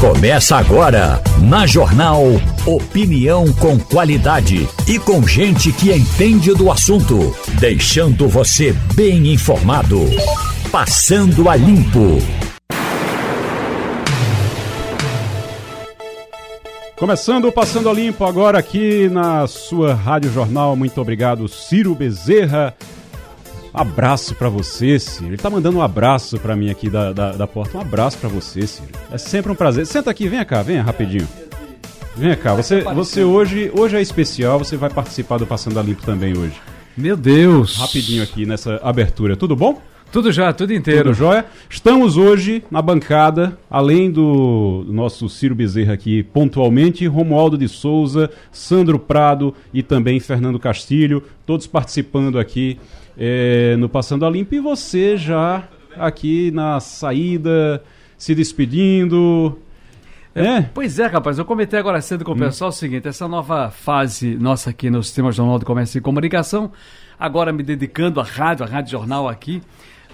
Começa agora, na Jornal Opinião com qualidade e com gente que entende do assunto, deixando você bem informado. Passando a Limpo. Começando o Passando a Limpo agora aqui na sua Rádio Jornal. Muito obrigado, Ciro Bezerra. Abraço para você, Ciro. Ele tá mandando um abraço para mim aqui da, da, da, porta. Um abraço para você, Ciro. É sempre um prazer. Senta aqui, vem cá, venha rapidinho. Vem cá, você, você hoje, hoje é especial, você vai participar do Passando a Limpo também hoje. Meu Deus! Rapidinho aqui nessa abertura. Tudo bom? Tudo já, tudo inteiro. Tudo jóia? Estamos hoje na bancada, além do nosso Ciro Bezerra aqui pontualmente, Romualdo de Souza, Sandro Prado e também Fernando Castilho, todos participando aqui é, no Passando a Limpo e você já aqui na saída, se despedindo. É, pois é, rapaz, eu comentei agora cedo com o hum. pessoal o seguinte: essa nova fase nossa aqui no Sistema Jornal de Comércio e Comunicação, agora me dedicando à rádio, à Rádio Jornal aqui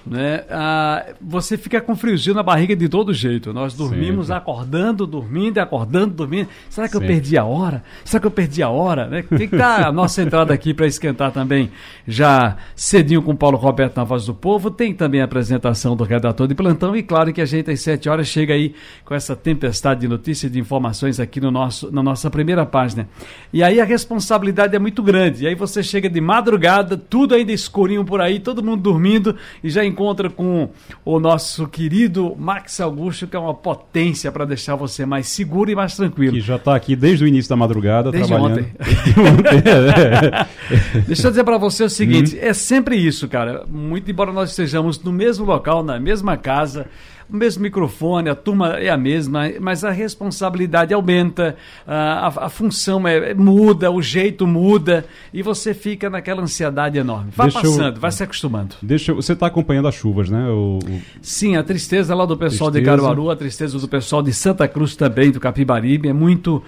né? Ah, você fica com friozinho na barriga de todo jeito. Nós dormimos Sempre. acordando, dormindo, acordando, dormindo. Será que Sempre. eu perdi a hora? Será que eu perdi a hora? Né? Tem que estar a nossa entrada aqui para esquentar também já cedinho com Paulo Roberto na Voz do Povo. Tem também a apresentação do redator de plantão e claro que a gente às sete horas chega aí com essa tempestade de notícias e de informações aqui no nosso, na nossa primeira página. E aí a responsabilidade é muito grande. E aí você chega de madrugada, tudo ainda escurinho por aí, todo mundo dormindo e já encontra com o nosso querido Max Augusto, que é uma potência para deixar você mais seguro e mais tranquilo. Que já está aqui desde o início da madrugada desde trabalhando. Ontem. Deixa eu dizer para você o seguinte: hum. é sempre isso, cara. Muito embora nós estejamos no mesmo local, na mesma casa o mesmo microfone, a turma é a mesma, mas a responsabilidade aumenta, a, a, função é, é, muda, o jeito muda e você fica naquela ansiedade enorme. Vai deixa passando, eu, vai se acostumando. Deixa você está acompanhando as chuvas, né? O, o... Sim, a tristeza lá do pessoal tristeza. de Caruaru, a tristeza do pessoal de Santa Cruz também, do Capibaribe, é muito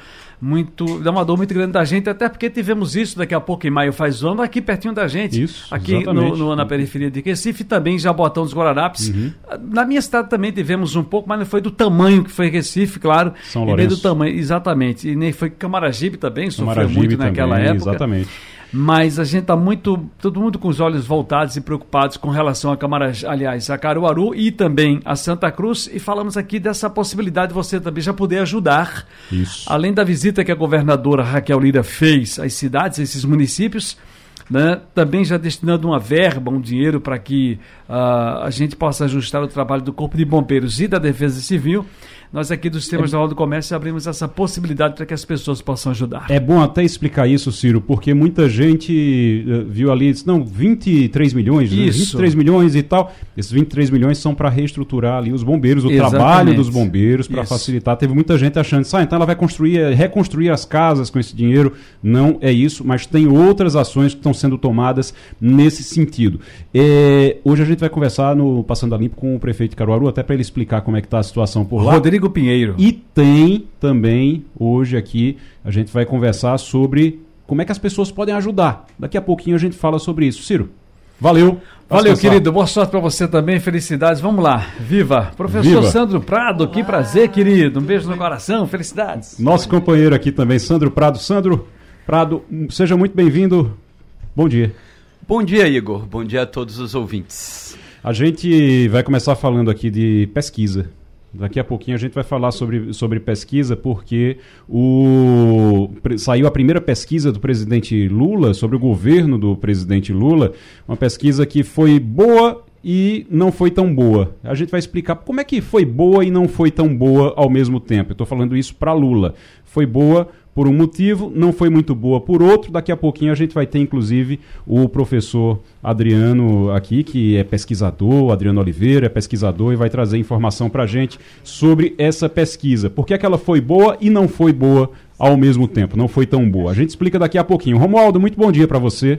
muito, dá uma dor muito grande da gente, até porque tivemos isso daqui a pouco em maio faz um ano, aqui pertinho da gente. Isso, aqui no, no, na periferia de Recife, também Jabotão dos Guararapes. Uhum. Na minha cidade também tivemos um pouco, mas não foi do tamanho que foi Recife, claro. São Lourenço. E nem do tamanho, exatamente. E nem foi Camaragibe também, sofreu Camaragibe muito naquela também, época. Exatamente mas a gente está muito, todo mundo com os olhos voltados e preocupados com relação a Câmara, aliás, a Caruaru e também a Santa Cruz, e falamos aqui dessa possibilidade de você também já poder ajudar. Isso. Além da visita que a governadora Raquel Lira fez às cidades, a esses municípios, né, também já destinando uma verba, um dinheiro para que uh, a gente possa ajustar o trabalho do Corpo de Bombeiros e da Defesa Civil nós aqui do Sistema Jornal do Comércio abrimos essa possibilidade para que as pessoas possam ajudar. É bom até explicar isso, Ciro, porque muita gente uh, viu ali, disse, não, 23 milhões, né? 23 milhões e tal. Esses 23 milhões são para reestruturar ali os bombeiros, o Exatamente. trabalho dos bombeiros, para facilitar. Teve muita gente achando, ah, então ela vai construir, reconstruir as casas com esse dinheiro. Não é isso, mas tem outras ações que estão sendo tomadas nesse sentido. É, hoje a gente vai conversar no Passando a Limpo com o prefeito de Caruaru, até para ele explicar como é que está a situação por lá. Rodrigo Rodrigo Pinheiro. E tem também, hoje aqui, a gente vai conversar sobre como é que as pessoas podem ajudar. Daqui a pouquinho a gente fala sobre isso. Ciro, valeu. Valeu, querido. Boa sorte para você também. Felicidades. Vamos lá. Viva. Professor Viva. Sandro Prado, que prazer, querido. Um beijo no coração. Felicidades. Nosso companheiro aqui também, Sandro Prado. Sandro Prado, seja muito bem-vindo. Bom dia. Bom dia, Igor. Bom dia a todos os ouvintes. A gente vai começar falando aqui de pesquisa. Daqui a pouquinho a gente vai falar sobre, sobre pesquisa, porque o, saiu a primeira pesquisa do presidente Lula, sobre o governo do presidente Lula, uma pesquisa que foi boa e não foi tão boa. A gente vai explicar como é que foi boa e não foi tão boa ao mesmo tempo. Eu estou falando isso para Lula. Foi boa por um motivo, não foi muito boa por outro. Daqui a pouquinho a gente vai ter, inclusive, o professor Adriano aqui, que é pesquisador, Adriano Oliveira é pesquisador e vai trazer informação para a gente sobre essa pesquisa. Por que, é que ela foi boa e não foi boa ao mesmo tempo? Não foi tão boa. A gente explica daqui a pouquinho. Romualdo, muito bom dia para você.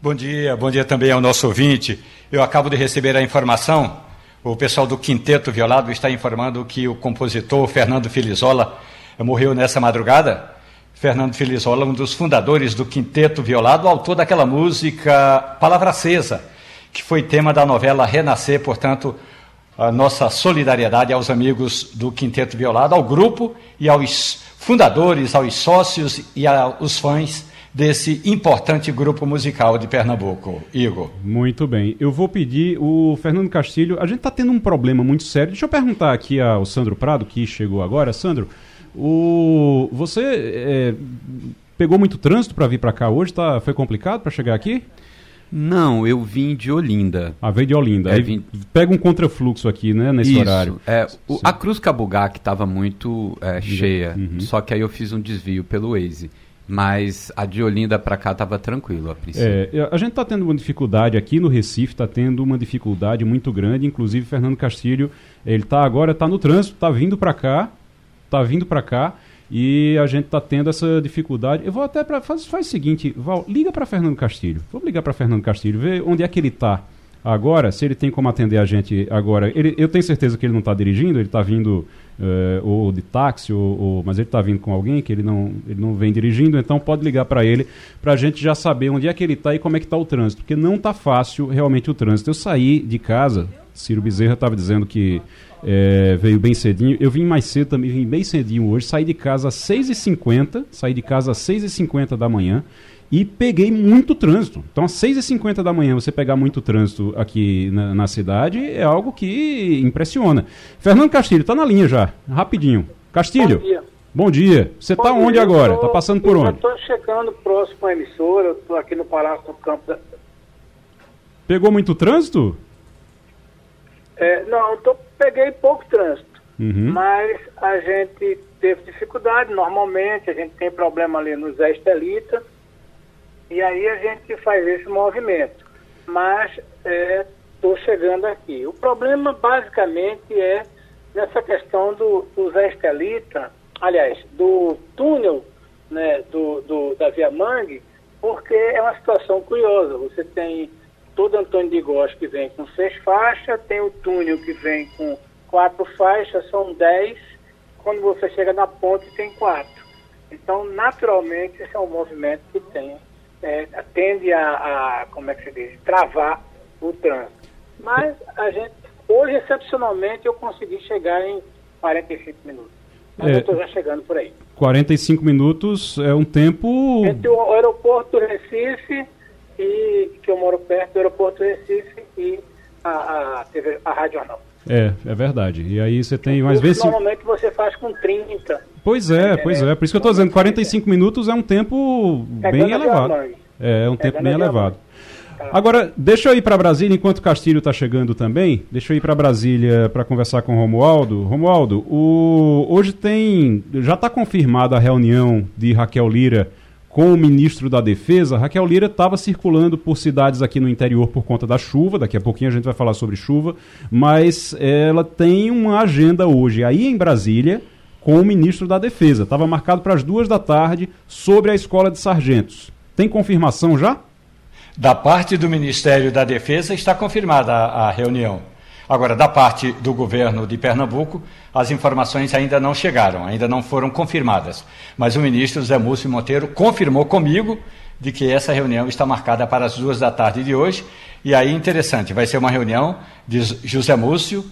Bom dia, bom dia também ao nosso ouvinte. Eu acabo de receber a informação. O pessoal do Quinteto Violado está informando que o compositor Fernando Filizola morreu nessa madrugada. Fernando Felizola, um dos fundadores do Quinteto Violado, autor daquela música Palavra Acesa, que foi tema da novela Renascer, portanto, a nossa solidariedade aos amigos do Quinteto Violado, ao grupo e aos fundadores, aos sócios e aos fãs desse importante grupo musical de Pernambuco. Igor. Muito bem. Eu vou pedir o Fernando Castilho. A gente está tendo um problema muito sério. Deixa eu perguntar aqui ao Sandro Prado, que chegou agora. Sandro, o... você é... pegou muito trânsito para vir para cá hoje? Tá... Foi complicado para chegar aqui? Não, eu vim de Olinda. Ah, veio de Olinda. É, Aí vim... pega um contrafluxo aqui, né, nesse Isso, horário. É, o, a Cruz Cabugá estava muito é, cheia, uhum. só que aí eu fiz um desvio pelo Waze. Mas a de Olinda para cá estava tranquilo a princípio. É, a gente está tendo uma dificuldade aqui no Recife, está tendo uma dificuldade muito grande. Inclusive, Fernando Castilho, ele está agora, está no trânsito, está vindo para cá, está vindo para cá e a gente está tendo essa dificuldade. Eu vou até para faz, faz o seguinte, Val, liga para Fernando Castilho. Vamos ligar para Fernando Castilho, ver onde é que ele está agora, se ele tem como atender a gente agora. Ele, eu tenho certeza que ele não está dirigindo, ele está vindo uh, ou de táxi, ou, ou mas ele está vindo com alguém que ele não, ele não vem dirigindo, então pode ligar para ele para a gente já saber onde é que ele está e como é que está o trânsito, porque não está fácil realmente o trânsito. Eu saí de casa, Ciro Bezerra estava dizendo que é, veio bem cedinho. Eu vim mais cedo também, vim bem cedinho hoje. Saí de casa às 6h50, saí de casa às 6h50 da manhã e peguei muito trânsito. Então, às 6h50 da manhã, você pegar muito trânsito aqui na, na cidade é algo que impressiona. Fernando Castilho, está na linha já, rapidinho. Castilho. Bom dia. Bom dia. Você está onde agora? Está passando por onde? Estou chegando próximo à emissora, estou aqui no Palácio do Campo da... Pegou muito trânsito? É, não, tô, peguei pouco trânsito, uhum. mas a gente teve dificuldade, normalmente, a gente tem problema ali no Zé Estelita, e aí a gente faz esse movimento. Mas estou é, chegando aqui. O problema basicamente é nessa questão do, do Zé Estelita, aliás, do túnel né, do, do, da Via Mangue, porque é uma situação curiosa. Você tem todo Antônio de Góes que vem com seis faixas, tem o túnel que vem com quatro faixas, são dez. Quando você chega na ponte, tem quatro. Então, naturalmente, esse é um movimento que tem, é, tende a, a, como é que se diz, travar o trânsito. Mas a gente, hoje, excepcionalmente, eu consegui chegar em 45 minutos. Mas é, eu estou já chegando por aí. 45 minutos é um tempo. Entre o aeroporto do Recife e que eu moro perto do aeroporto do Recife e a, a, TV, a Rádio Jornal. É, é verdade. E aí você tem mais vezes. Normalmente você faz com 30. Pois é, é pois é. Por isso que eu estou dizendo, 45 minutos é um tempo bem elevado. É, é um tempo bem elevado. Tá. Agora, deixa eu ir para Brasília enquanto o Castilho está chegando também. Deixa eu ir para Brasília para conversar com o Romualdo. Romualdo, o... hoje tem. Já está confirmada a reunião de Raquel Lira com o ministro da Defesa, Raquel Lira estava circulando por cidades aqui no interior por conta da chuva, daqui a pouquinho a gente vai falar sobre chuva, mas ela tem uma agenda hoje aí em Brasília com o ministro da Defesa. Estava marcado para as duas da tarde sobre a escola de sargentos. Tem confirmação já? Da parte do Ministério da Defesa está confirmada a, a reunião. Agora, da parte do governo de Pernambuco, as informações ainda não chegaram, ainda não foram confirmadas. Mas o ministro Zé Múcio Monteiro confirmou comigo de que essa reunião está marcada para as duas da tarde de hoje. E aí, interessante, vai ser uma reunião de José Múcio,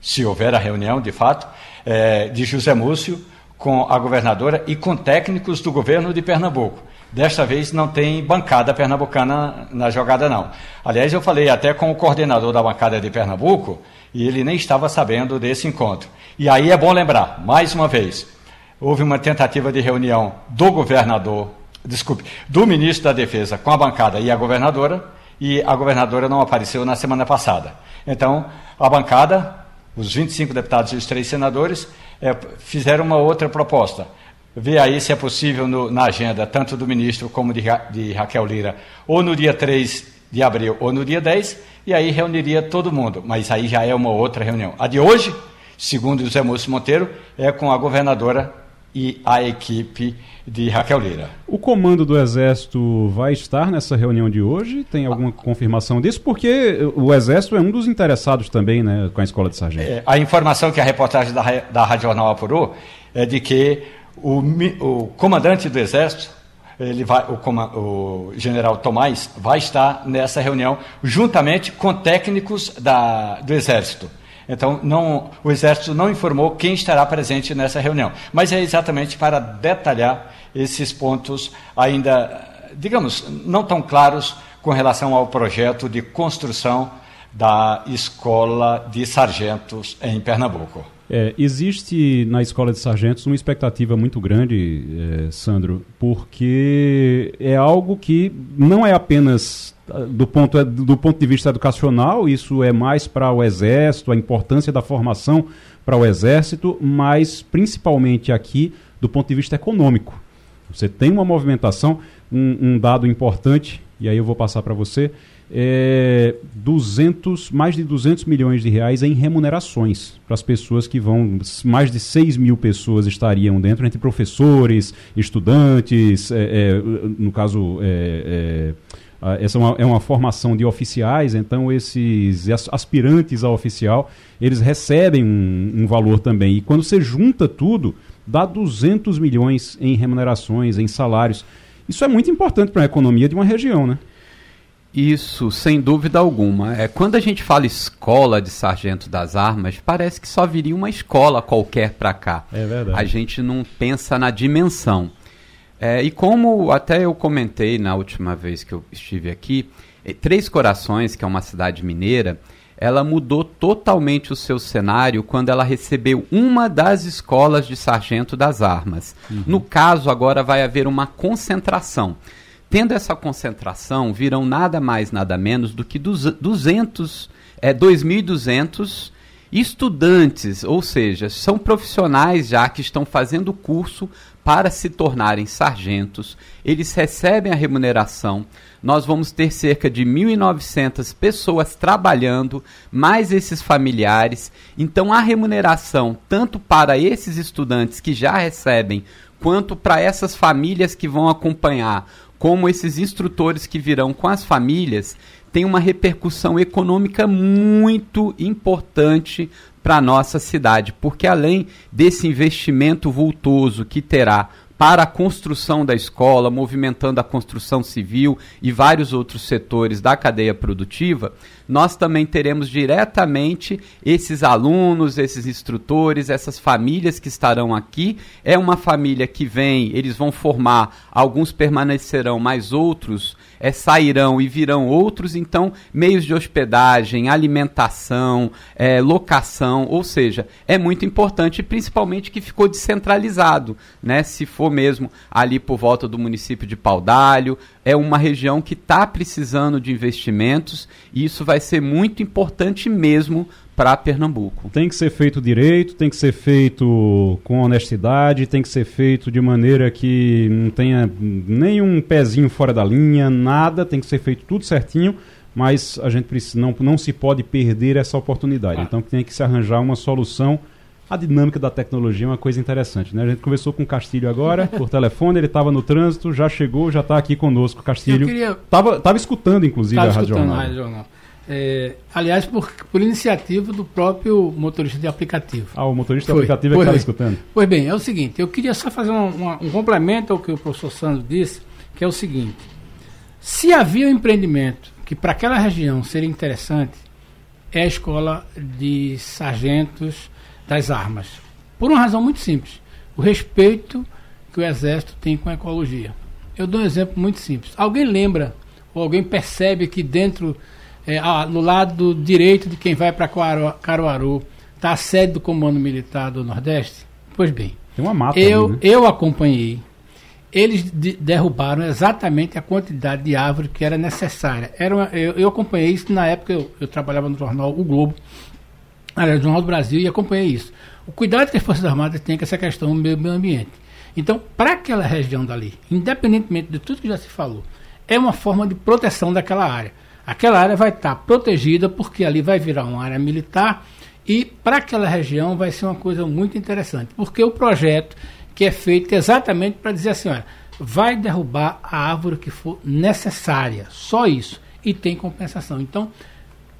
se houver a reunião de fato, é, de José Múcio com a governadora e com técnicos do governo de Pernambuco. Desta vez não tem bancada pernambucana na jogada, não. Aliás, eu falei até com o coordenador da bancada de Pernambuco e ele nem estava sabendo desse encontro. E aí é bom lembrar, mais uma vez, houve uma tentativa de reunião do governador, desculpe, do ministro da Defesa com a bancada e a governadora, e a governadora não apareceu na semana passada. Então, a bancada, os 25 deputados e os três senadores, é, fizeram uma outra proposta ver aí se é possível no, na agenda, tanto do ministro como de, de, Raquel Lira, ou no dia 3 de abril ou no dia 10, e aí reuniria todo mundo. Mas aí já é uma outra reunião. A de hoje, segundo José Múcio Monteiro, é com a governadora e a equipe de Raquel Lira. O comando do Exército vai estar nessa reunião de hoje? Tem alguma confirmação disso? Porque o Exército é um dos interessados também né, com a Escola de Sargento. É, a informação que a reportagem da, da Rádio Jornal apurou é de que o, o comandante do Exército, ele vai, o, o, general Tomás, vai estar nessa reunião juntamente com técnicos da, do Exército. Então, não, o Exército não informou quem estará presente nessa reunião. Mas é exatamente para detalhar esses pontos ainda, digamos, não tão claros com relação ao projeto de construção da Escola de Sargentos em Pernambuco. É, existe na Escola de Sargentos uma expectativa muito grande, é, Sandro, porque é algo que não é apenas do ponto, do ponto de vista educacional, isso é mais para o Exército, a importância da formação para o Exército, mas principalmente aqui do ponto de vista econômico. Você tem uma movimentação, um, um dado importante, e aí eu vou passar para você, é 200, mais de 200 milhões de reais em remunerações para as pessoas que vão, mais de 6 mil pessoas estariam dentro, entre professores, estudantes, é, é, no caso... É, é essa é uma, é uma, formação de oficiais, então esses aspirantes a oficial, eles recebem um, um, valor também. E quando você junta tudo, dá 200 milhões em remunerações, em salários. Isso é muito importante para a economia de uma região, né? Isso, sem dúvida alguma. É, quando a gente fala escola de sargento das armas, parece que só viria uma escola qualquer para cá. É verdade. A gente não pensa na dimensão. É, e como até eu comentei na última vez que eu estive aqui, é, Três Corações, que é uma cidade mineira, ela mudou totalmente o seu cenário quando ela recebeu uma das escolas de sargento das armas. Uhum. No caso, agora vai haver uma concentração. Tendo essa concentração, virão nada mais, nada menos do que 200, é, 2.200 estudantes, ou seja, são profissionais já que estão fazendo curso para se tornarem sargentos, eles recebem a remuneração. Nós vamos ter cerca de 1.900 pessoas trabalhando, mais esses familiares. Então, a remuneração, tanto para esses estudantes que já recebem, quanto para essas famílias que vão acompanhar, como esses instrutores que virão com as famílias, tem uma repercussão econômica muito importante para a nossa cidade, porque além desse investimento vultoso que terá para a construção da escola, movimentando a construção civil e vários outros setores da cadeia produtiva, nós também teremos diretamente esses alunos, esses instrutores, essas famílias que estarão aqui. É uma família que vem, eles vão formar, alguns permanecerão, mas outros é, sairão e virão outros, então, meios de hospedagem, alimentação, é, locação, ou seja, é muito importante, principalmente que ficou descentralizado, né? Se for mesmo ali por volta do município de Paudalho, é uma região que está precisando de investimentos e isso vai ser muito importante mesmo para Pernambuco. Tem que ser feito direito, tem que ser feito com honestidade, tem que ser feito de maneira que não tenha nenhum pezinho fora da linha, nada, tem que ser feito tudo certinho, mas a gente precisa, não, não se pode perder essa oportunidade. Ah. Então tem que se arranjar uma solução. A dinâmica da tecnologia é uma coisa interessante, né? A gente conversou com o Castilho agora, por telefone, ele estava no trânsito, já chegou, já está aqui conosco, Castilho. Eu queria... Tava, tava escutando, inclusive, tava a Rádio Jornal. A Rádio Jornal. É, aliás, por, por iniciativa do próprio motorista de aplicativo. Ah, o motorista Foi. de aplicativo é que estava escutando. Pois bem, é o seguinte, eu queria só fazer um, uma, um complemento ao que o professor Sandro disse, que é o seguinte, se havia um empreendimento que para aquela região seria interessante, é a escola de sargentos das armas. Por uma razão muito simples, o respeito que o Exército tem com a ecologia. Eu dou um exemplo muito simples. Alguém lembra ou alguém percebe que dentro é, ah, no lado direito de quem vai para Caruaru, está a sede do Comando Militar do Nordeste? Pois bem. Tem uma mata eu, ali, né? eu acompanhei. Eles de, derrubaram exatamente a quantidade de árvore que era necessária. Era uma, eu, eu, acompanhei isso na época, eu, eu trabalhava no jornal O Globo, aliás, no Jornal do Brasil, e acompanhei isso. O cuidado que as Forças Armadas têm com essa questão do meio, ambiente. Então, para aquela região dali, independentemente de tudo que já se falou, é uma forma de proteção daquela área. Aquela área vai estar protegida porque ali vai virar uma área militar e para aquela região vai ser uma coisa muito interessante, porque o projeto que é feito exatamente para dizer assim, olha, vai derrubar a árvore que for necessária, só isso, e tem compensação. Então,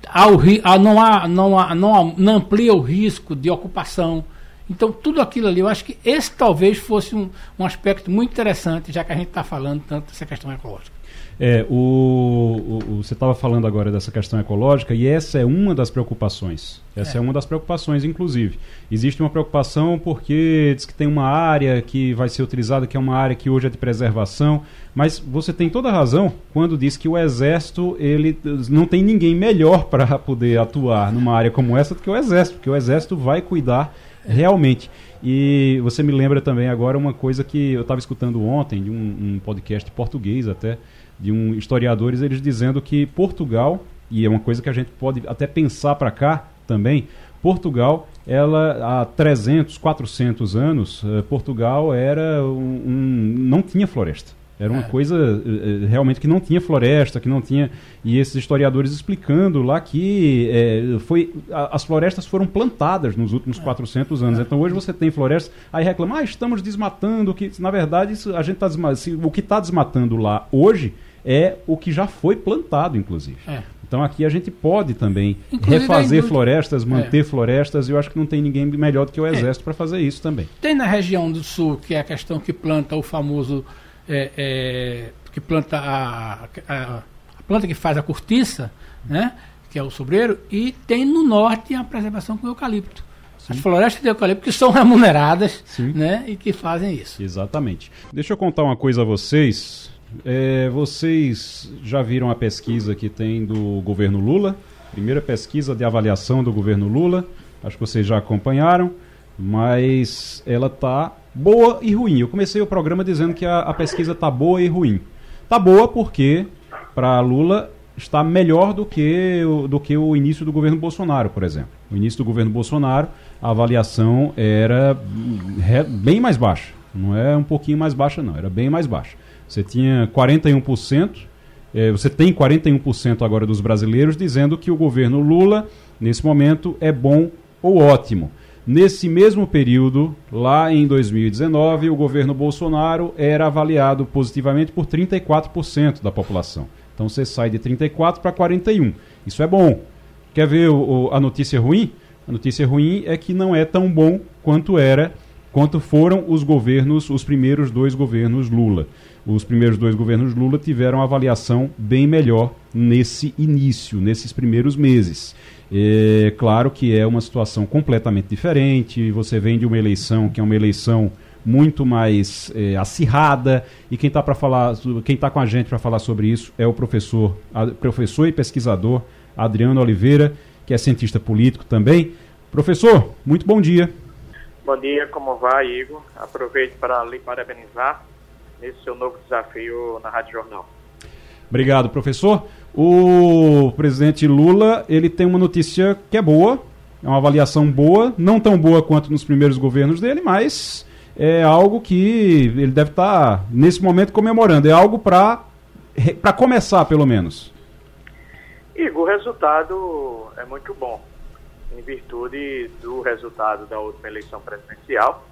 há, não, há, não, há, não, há, não amplia o risco de ocupação. Então, tudo aquilo ali, eu acho que esse talvez fosse um, um aspecto muito interessante, já que a gente está falando tanto dessa questão ecológica. É, o, o, você estava falando agora dessa questão ecológica e essa é uma das preocupações. Essa é. é. uma das preocupações, inclusive. Existe uma preocupação porque diz que tem uma área que vai ser utilizada, que é uma área que hoje é de preservação, mas você tem toda a razão quando diz que o Exército ele não tem ninguém melhor para poder atuar numa área como essa do que o Exército, porque o Exército vai cuidar realmente. E você me lembra também agora uma coisa que eu estava escutando ontem, de um, um podcast português até, de um historiadores, eles dizendo que Portugal, e é uma coisa que a gente pode até pensar para cá também, Portugal, ela há 300, 400 anos, eh, Portugal era um, um não tinha floresta. Era uma é. coisa uh, realmente que não tinha floresta, que não tinha. E esses historiadores explicando lá que é, foi, a, as florestas foram plantadas nos últimos é. 400 anos. É. Então hoje você tem florestas, aí reclama, ah, estamos desmatando. Que, na verdade, isso, a gente tá desmatando, o que está desmatando lá hoje é o que já foi plantado, inclusive. É. Então aqui a gente pode também Inclusive, refazer florestas, manter é. florestas, e eu acho que não tem ninguém melhor do que o Exército é. para fazer isso também. Tem na região do sul, que é a questão que planta o famoso é, é, que planta a, a, a, planta que faz a cortiça, né, que é o sobreiro, e tem no norte a preservação com eucalipto. Sim. As florestas de eucalipto que são remuneradas né, e que fazem isso. Exatamente. Deixa eu contar uma coisa a vocês. É, vocês já viram a pesquisa que tem do governo Lula? Primeira pesquisa de avaliação do governo Lula. Acho que vocês já acompanharam, mas ela está boa e ruim. Eu comecei o programa dizendo que a, a pesquisa está boa e ruim. Está boa porque, para Lula, está melhor do que, o, do que o início do governo Bolsonaro, por exemplo. No início do governo Bolsonaro, a avaliação era bem mais baixa. Não é um pouquinho mais baixa, não. Era bem mais baixa. Você tinha 41%, é, você tem 41% agora dos brasileiros dizendo que o governo Lula, nesse momento, é bom ou ótimo. Nesse mesmo período, lá em 2019, o governo Bolsonaro era avaliado positivamente por 34% da população. Então você sai de 34 para 41. Isso é bom. Quer ver o, a notícia ruim? A notícia ruim é que não é tão bom quanto era, quanto foram os governos, os primeiros dois governos Lula. Os primeiros dois governos Lula tiveram avaliação bem melhor nesse início, nesses primeiros meses. É claro que é uma situação completamente diferente. Você vem de uma eleição que é uma eleição muito mais é, acirrada e quem está para falar, quem está com a gente para falar sobre isso é o professor, a, professor e pesquisador Adriano Oliveira, que é cientista político também. Professor, muito bom dia. Bom dia, como vai, Igor? Aproveito para lhe parabenizar nesse seu novo desafio na Rádio Jornal. Obrigado, professor. O presidente Lula, ele tem uma notícia que é boa, é uma avaliação boa, não tão boa quanto nos primeiros governos dele, mas é algo que ele deve estar, tá, nesse momento, comemorando. É algo para começar, pelo menos. Igor, o resultado é muito bom, em virtude do resultado da última eleição presidencial,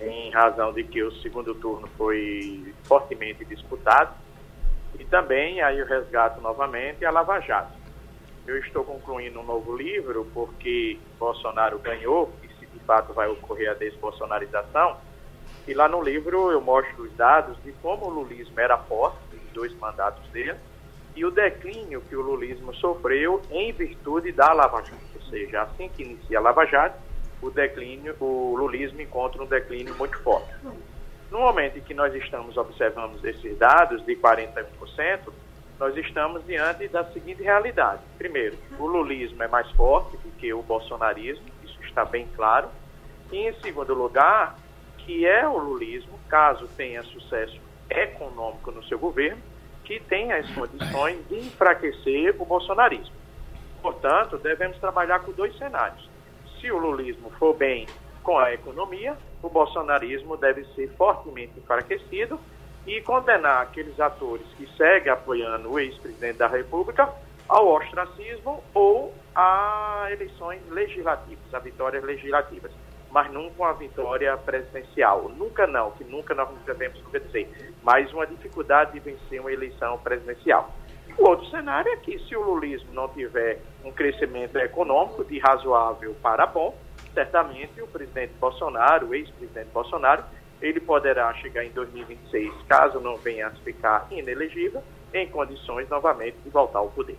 em razão de que o segundo turno foi fortemente disputado e também, aí eu resgato novamente, a Lava Jato. Eu estou concluindo um novo livro porque Bolsonaro ganhou, e se de fato vai ocorrer a desbolsonarização, e lá no livro eu mostro os dados de como o lulismo era forte, em dois mandatos dele, e o declínio que o lulismo sofreu em virtude da Lava Jato. Ou seja, assim que inicia a Lava Jato, o declínio, o lulismo encontra um declínio muito forte. No momento em que nós estamos observando esses dados de 41%, nós estamos diante da seguinte realidade. Primeiro, o lulismo é mais forte do que o bolsonarismo, isso está bem claro. E, em segundo lugar, que é o lulismo, caso tenha sucesso econômico no seu governo, que tenha as condições de enfraquecer o bolsonarismo. Portanto, devemos trabalhar com dois cenários. Se o lulismo for bem com a economia, o bolsonarismo deve ser fortemente enfraquecido e condenar aqueles atores que seguem apoiando o ex-presidente da República ao ostracismo ou a eleições legislativas, a vitórias legislativas, mas nunca uma vitória presidencial. Nunca não, que nunca nós devemos dizer, mas uma dificuldade de vencer uma eleição presidencial. O outro cenário é que se o lulismo não tiver um crescimento econômico de razoável para bom, certamente o presidente Bolsonaro, o ex-presidente Bolsonaro, ele poderá chegar em 2026, caso não venha a ficar inelegível, em condições novamente de voltar ao poder.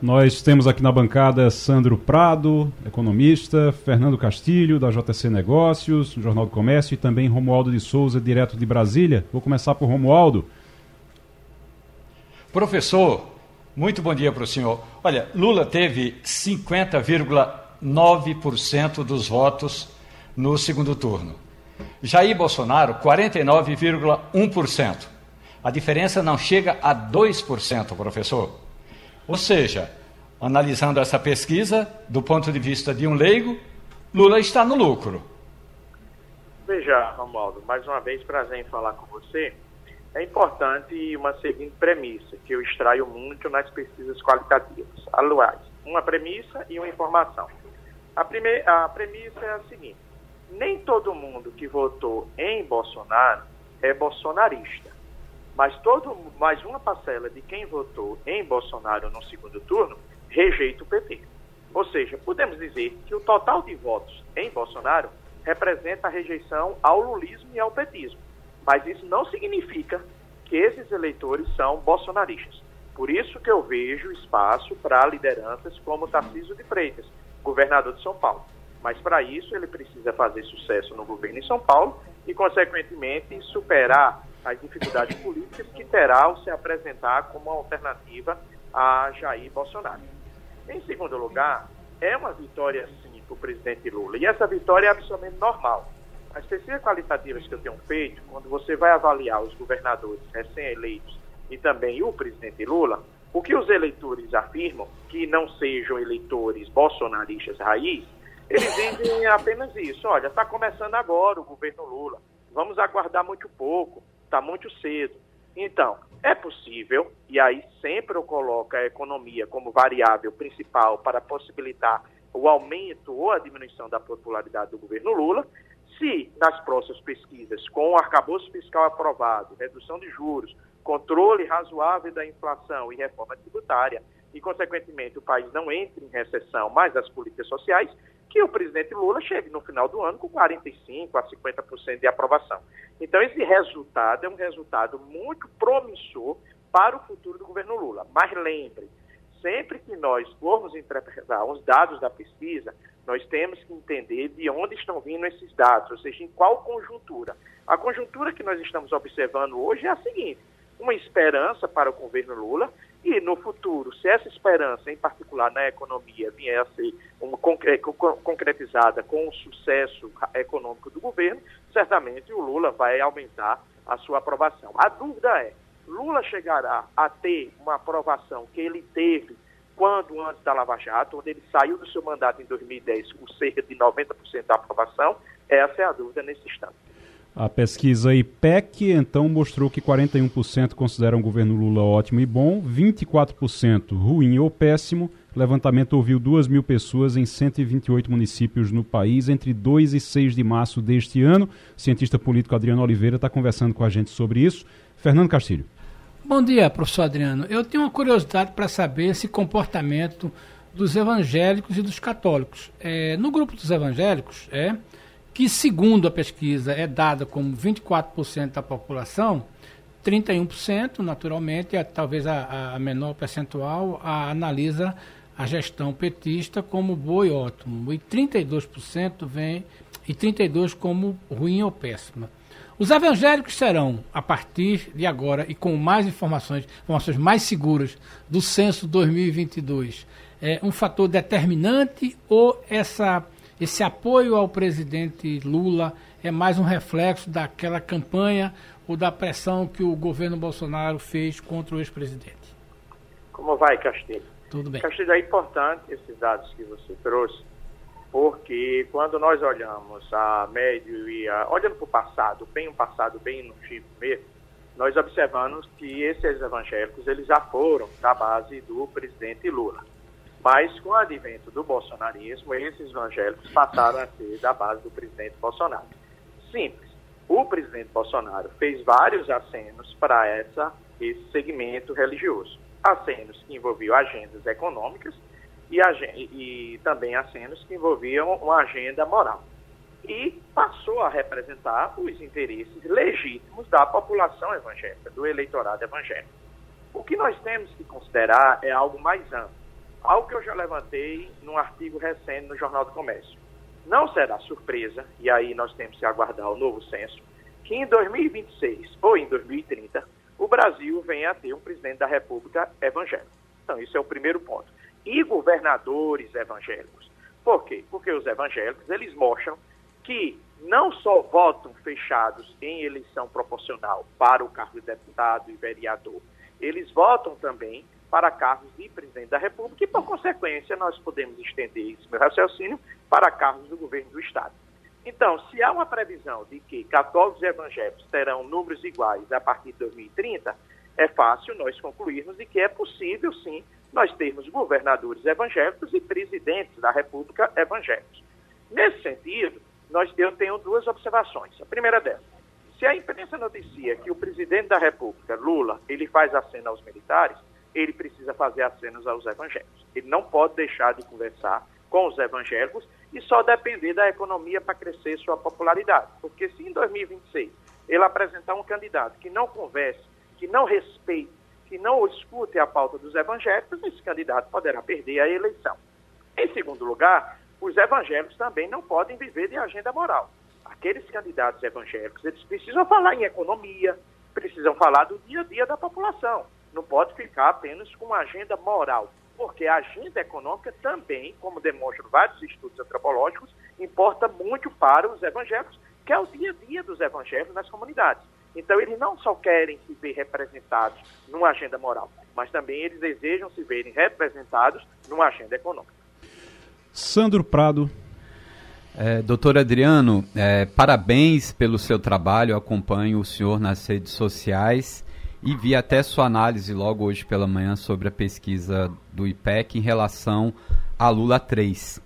Nós temos aqui na bancada Sandro Prado, economista, Fernando Castilho, da JC Negócios, Jornal do Comércio, e também Romualdo de Souza, direto de Brasília. Vou começar por Romualdo. Professor, muito bom dia para o senhor. Olha, Lula teve 50,9% dos votos no segundo turno. Jair Bolsonaro, 49,1%. A diferença não chega a 2%, professor. Ou seja, analisando essa pesquisa, do ponto de vista de um leigo, Lula está no lucro. Veja, Romualdo, mais uma vez prazer em falar com você. É importante uma seguinte premissa, que eu extraio muito nas pesquisas qualitativas. Aliás, uma premissa e uma informação. A, primeira, a premissa é a seguinte: nem todo mundo que votou em Bolsonaro é bolsonarista mas todo, mais uma parcela de quem votou em Bolsonaro no segundo turno rejeita o PT. Ou seja, podemos dizer que o total de votos em Bolsonaro representa a rejeição ao lulismo e ao petismo. Mas isso não significa que esses eleitores são bolsonaristas. Por isso que eu vejo espaço para lideranças como Tarcísio de Freitas, governador de São Paulo. Mas para isso ele precisa fazer sucesso no governo em São Paulo e, consequentemente, superar as dificuldades políticas que terá ao se apresentar como alternativa a Jair Bolsonaro. Em segundo lugar, é uma vitória sim para o presidente Lula, e essa vitória é absolutamente normal. As pesquisas qualitativas que eu tenho feito, quando você vai avaliar os governadores recém-eleitos e também o presidente Lula, o que os eleitores afirmam, que não sejam eleitores bolsonaristas raiz, eles dizem apenas isso. Olha, está começando agora o governo Lula. Vamos aguardar muito pouco está muito cedo. Então, é possível, e aí sempre eu coloco a economia como variável principal para possibilitar o aumento ou a diminuição da popularidade do governo Lula, se nas próximas pesquisas, com o arcabouço fiscal aprovado, redução de juros, controle razoável da inflação e reforma tributária, e, consequentemente, o país não entre em recessão, mas as políticas sociais, que o presidente Lula chegue no final do ano com 45% a 50% de aprovação. Então, esse resultado é um resultado muito promissor para o futuro do governo Lula. Mas lembre, sempre que nós formos interpretar os dados da pesquisa, nós temos que entender de onde estão vindo esses dados, ou seja, em qual conjuntura. A conjuntura que nós estamos observando hoje é a seguinte: uma esperança para o governo Lula e no futuro, se essa esperança, em particular na economia, vier a ser uma, concretizada com o sucesso econômico do governo, certamente o Lula vai aumentar a sua aprovação. A dúvida é, Lula chegará a ter uma aprovação que ele teve quando antes da Lava Jato, onde ele saiu do seu mandato em 2010 com cerca de 90% da aprovação? Essa é a dúvida nesse instante. A pesquisa IPEC, então, mostrou que 41% consideram o governo Lula ótimo e bom, 24% ruim ou péssimo. O levantamento ouviu 2 mil pessoas em 128 municípios no país entre 2 e 6 de março deste ano. O cientista político Adriano Oliveira está conversando com a gente sobre isso. Fernando Castilho. Bom dia, professor Adriano. Eu tenho uma curiosidade para saber esse comportamento dos evangélicos e dos católicos. É, no grupo dos evangélicos, é, que, segundo a pesquisa, é dada como 24% da população, 31%, naturalmente, é, talvez a, a menor percentual, a, analisa a gestão petista como boa e ótimo, e 32% vem e 32% como ruim ou péssima. Os evangélicos serão, a partir de agora e com mais informações, informações mais seguras do censo 2022, é, um fator determinante ou essa esse apoio ao presidente Lula é mais um reflexo daquela campanha ou da pressão que o governo Bolsonaro fez contra o ex-presidente? Como vai, Castilho? Tudo bem. Castilho, é importante esses dados que você trouxe, porque quando nós olhamos a médio e a, olhando para o passado, bem um passado bem antigo mesmo, nós observamos que esses evangélicos eles já foram da base do presidente Lula. Mas com o advento do bolsonarismo, esses evangélicos passaram a ser da base do presidente Bolsonaro. Simples. O presidente Bolsonaro fez vários acenos para essa, esse segmento religioso. Acenos que envolviam agendas econômicas e, e também acenos que envolviam uma agenda moral. E passou a representar os interesses legítimos da população evangélica, do eleitorado evangélico. O que nós temos que considerar é algo mais amplo. Algo que eu já levantei num artigo recente no Jornal do Comércio. Não será surpresa, e aí nós temos que aguardar o novo censo, que em 2026 ou em 2030 o Brasil venha a ter um presidente da República evangélico. Então, isso é o primeiro ponto. E governadores evangélicos. Por quê? Porque os evangélicos, eles mostram que não só votam fechados em eleição proporcional para o cargo de deputado e vereador, eles votam também para cargos de presidente da República e, por consequência, nós podemos estender esse meu raciocínio para cargos do governo do Estado. Então, se há uma previsão de que católicos e evangélicos terão números iguais a partir de 2030, é fácil nós concluirmos de que é possível, sim, nós termos governadores evangélicos e presidentes da República evangélicos. Nesse sentido, nós, eu tenho duas observações. A primeira delas, se a imprensa noticia que o presidente da República, Lula, ele faz aceno aos militares, ele precisa fazer acenos aos evangélicos. Ele não pode deixar de conversar com os evangélicos e só depender da economia para crescer sua popularidade. Porque se em 2026 ele apresentar um candidato que não converse, que não respeite, que não escute a pauta dos evangélicos, esse candidato poderá perder a eleição. Em segundo lugar, os evangélicos também não podem viver de agenda moral. Aqueles candidatos evangélicos, eles precisam falar em economia, precisam falar do dia a dia da população. Não pode ficar apenas com uma agenda moral, porque a agenda econômica também, como demonstram vários estudos antropológicos, importa muito para os evangélicos, que é o dia a dia dos evangélicos nas comunidades. Então, eles não só querem se ver representados numa agenda moral, mas também eles desejam se verem representados numa agenda econômica. Sandro Prado. É, doutor Adriano, é, parabéns pelo seu trabalho. Eu acompanho o senhor nas redes sociais e vi até sua análise logo hoje pela manhã sobre a pesquisa do IPEC em relação a Lula 3.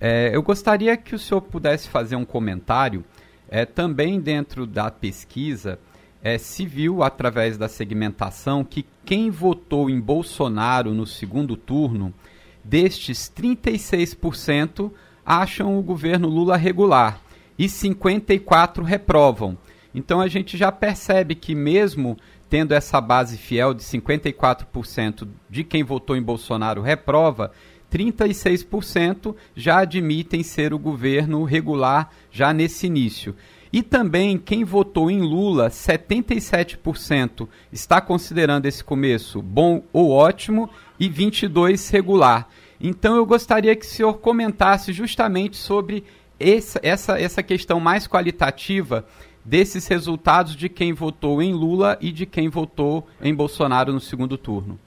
É, eu gostaria que o senhor pudesse fazer um comentário é, também dentro da pesquisa. É, se viu através da segmentação que quem votou em Bolsonaro no segundo turno, destes 36% acham o governo Lula regular e 54% reprovam. Então a gente já percebe que mesmo tendo essa base fiel de 54% de quem votou em Bolsonaro reprova, 36% já admitem ser o governo regular já nesse início. E também quem votou em Lula, 77% está considerando esse começo bom ou ótimo e 22 regular. Então eu gostaria que o senhor comentasse justamente sobre essa, essa, essa questão mais qualitativa desses resultados de quem votou em Lula e de quem votou em Bolsonaro no segundo turno.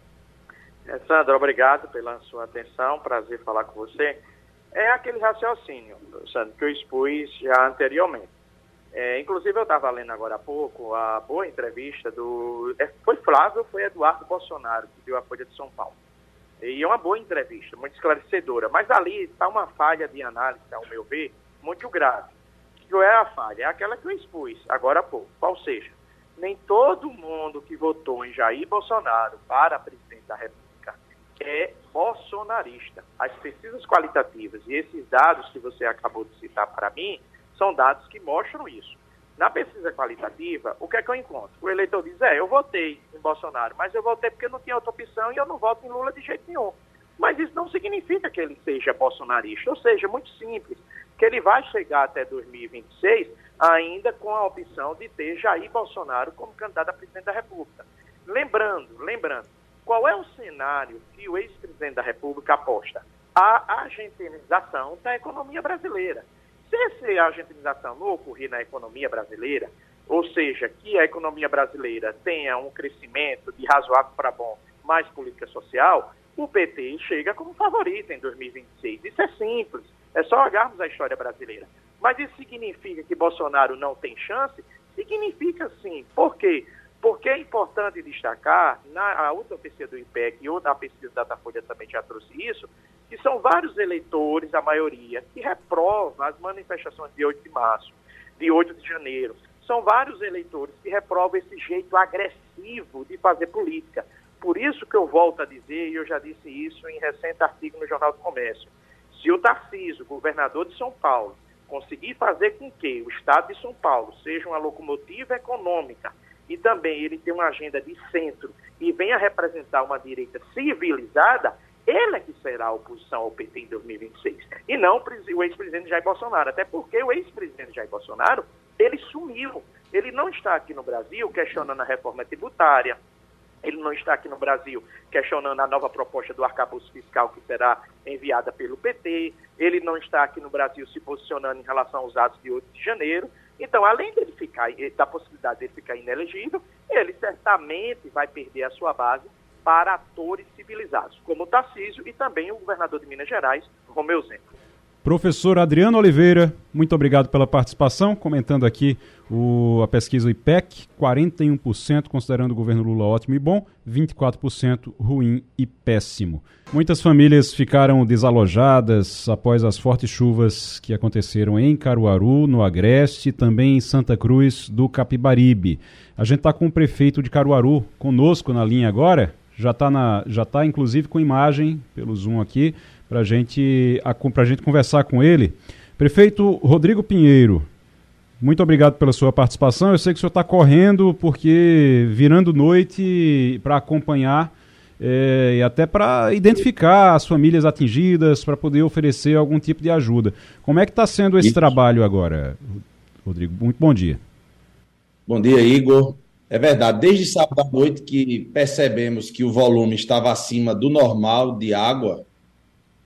Sandra, obrigado pela sua atenção, prazer falar com você. É aquele raciocínio, Sandra, que eu expus já anteriormente. É, inclusive, eu estava lendo agora há pouco a boa entrevista do. É, foi Flávio, foi Eduardo Bolsonaro, que deu a Folha de São Paulo. E é uma boa entrevista, muito esclarecedora. Mas ali está uma falha de análise, ao meu ver, muito grave qual é a falha? É aquela que eu expus agora há pouco. Ou seja, nem todo mundo que votou em Jair Bolsonaro para presidente da República é bolsonarista. As pesquisas qualitativas e esses dados que você acabou de citar para mim são dados que mostram isso. Na pesquisa qualitativa, o que é que eu encontro? O eleitor diz, é, eu votei em Bolsonaro, mas eu votei porque não tinha outra opção e eu não voto em Lula de jeito nenhum. Mas isso não significa que ele seja bolsonarista, ou seja, muito simples que ele vai chegar até 2026 ainda com a opção de ter Jair Bolsonaro como candidato a presidente da República. Lembrando, lembrando, qual é o cenário que o ex-presidente da República aposta? A argentinização da economia brasileira. Se essa argentinização não ocorrer na economia brasileira, ou seja, que a economia brasileira tenha um crescimento de razoável para bom, mais política social, o PT chega como favorito em 2026. Isso é simples. É só olharmos a história brasileira. Mas isso significa que Bolsonaro não tem chance? Significa sim. Por quê? Porque é importante destacar, na a última pesquisa do IPEC e outra pesquisa da Datafolha também já trouxe isso, que são vários eleitores, a maioria, que reprovam as manifestações de 8 de março, de 8 de janeiro. São vários eleitores que reprovam esse jeito agressivo de fazer política. Por isso que eu volto a dizer, e eu já disse isso em recente artigo no Jornal do Comércio, se o Tarcísio, governador de São Paulo, conseguir fazer com que o Estado de São Paulo seja uma locomotiva econômica e também ele tem uma agenda de centro e venha representar uma direita civilizada, ele é que será a oposição ao PT em 2026. E não o ex-presidente Jair Bolsonaro. Até porque o ex-presidente Jair Bolsonaro, ele sumiu. Ele não está aqui no Brasil questionando a reforma tributária, ele não está aqui no Brasil questionando a nova proposta do arcabouço fiscal que será enviada pelo PT. Ele não está aqui no Brasil se posicionando em relação aos atos de 8 de janeiro. Então, além dele ficar, da possibilidade de ele ficar inelegível, ele certamente vai perder a sua base para atores civilizados, como o Tarcísio e também o governador de Minas Gerais, Romeu Zema. Professor Adriano Oliveira, muito obrigado pela participação, comentando aqui o, a pesquisa IPEC, 41% considerando o governo Lula ótimo e bom, 24% ruim e péssimo. Muitas famílias ficaram desalojadas após as fortes chuvas que aconteceram em Caruaru, no Agreste, e também em Santa Cruz do Capibaribe. A gente está com o prefeito de Caruaru conosco na linha agora, já está já tá inclusive com imagem pelo Zoom aqui para gente, a gente conversar com ele. Prefeito Rodrigo Pinheiro, muito obrigado pela sua participação. Eu sei que o senhor está correndo porque virando noite para acompanhar é, e até para identificar as famílias atingidas, para poder oferecer algum tipo de ajuda. Como é que está sendo esse Isso. trabalho agora, Rodrigo? Muito bom dia. Bom dia, Igor. É verdade, desde sábado à noite que percebemos que o volume estava acima do normal de água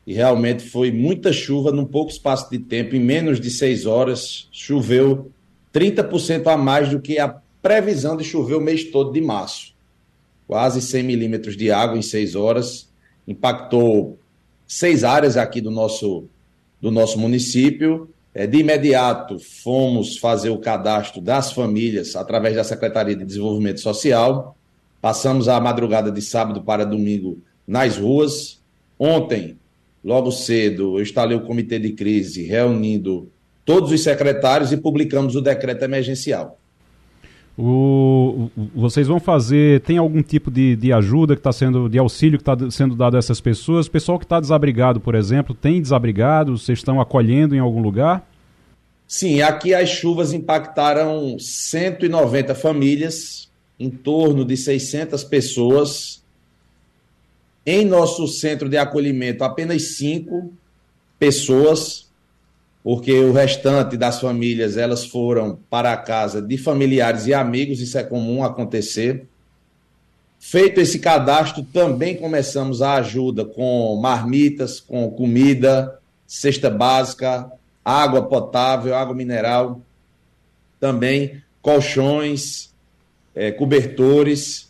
e realmente foi muita chuva num pouco espaço de tempo, em menos de seis horas, choveu 30% a mais do que a previsão de chover o mês todo de março. Quase 100 milímetros de água em seis horas, impactou seis áreas aqui do nosso, do nosso município. É, de imediato, fomos fazer o cadastro das famílias através da Secretaria de Desenvolvimento Social. Passamos a madrugada de sábado para domingo nas ruas. Ontem, logo cedo, eu instalei o comitê de crise, reunindo todos os secretários e publicamos o decreto emergencial. O, vocês vão fazer, tem algum tipo de, de ajuda que está sendo, de auxílio que está sendo dado a essas pessoas? O pessoal que está desabrigado, por exemplo, tem desabrigado? Vocês estão acolhendo em algum lugar? Sim, aqui as chuvas impactaram 190 famílias, em torno de 600 pessoas, em nosso centro de acolhimento, apenas cinco pessoas, porque o restante das famílias elas foram para a casa de familiares e amigos, isso é comum acontecer. Feito esse cadastro, também começamos a ajuda com marmitas, com comida, cesta básica, água potável, água mineral, também colchões, é, cobertores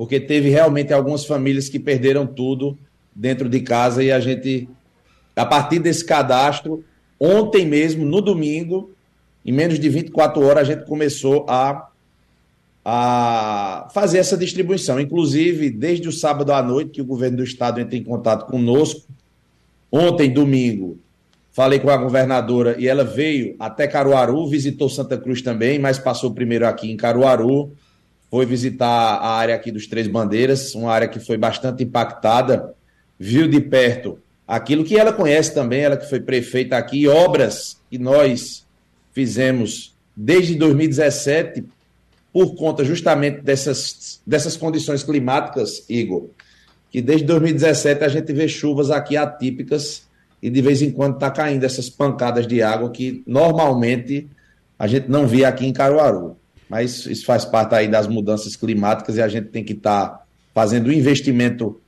porque teve realmente algumas famílias que perderam tudo dentro de casa e a gente, a partir desse cadastro, ontem mesmo, no domingo, em menos de 24 horas, a gente começou a, a fazer essa distribuição. Inclusive, desde o sábado à noite, que o governo do estado entra em contato conosco, ontem, domingo, falei com a governadora e ela veio até Caruaru, visitou Santa Cruz também, mas passou primeiro aqui em Caruaru foi visitar a área aqui dos Três Bandeiras, uma área que foi bastante impactada, viu de perto aquilo que ela conhece também, ela que foi prefeita aqui, obras que nós fizemos desde 2017 por conta justamente dessas, dessas condições climáticas, Igor, que desde 2017 a gente vê chuvas aqui atípicas e de vez em quando está caindo essas pancadas de água que normalmente a gente não via aqui em Caruaru mas isso faz parte aí das mudanças climáticas e a gente tem que estar tá fazendo o um investimento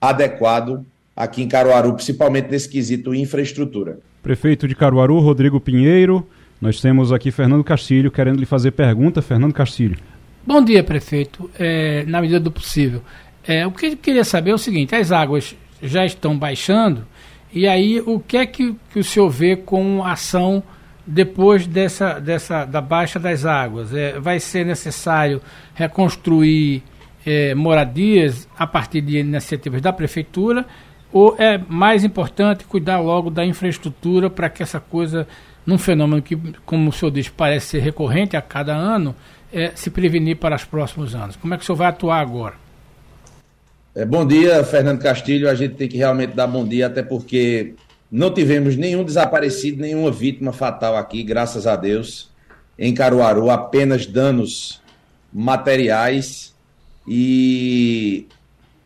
adequado aqui em Caruaru, principalmente nesse quesito infraestrutura. Prefeito de Caruaru, Rodrigo Pinheiro, nós temos aqui Fernando Castilho querendo lhe fazer pergunta. Fernando Castilho. Bom dia, prefeito. É, na medida do possível. É, o que eu queria saber é o seguinte: as águas já estão baixando, e aí o que é que, que o senhor vê com ação depois dessa, dessa da baixa das águas? É, vai ser necessário reconstruir é, moradias a partir de iniciativas da prefeitura ou é mais importante cuidar logo da infraestrutura para que essa coisa, num fenômeno que, como o senhor disse, parece ser recorrente a cada ano, é, se prevenir para os próximos anos? Como é que o senhor vai atuar agora? É, bom dia, Fernando Castilho. A gente tem que realmente dar bom dia, até porque não tivemos nenhum desaparecido, nenhuma vítima fatal aqui, graças a Deus. Em Caruaru, apenas danos materiais e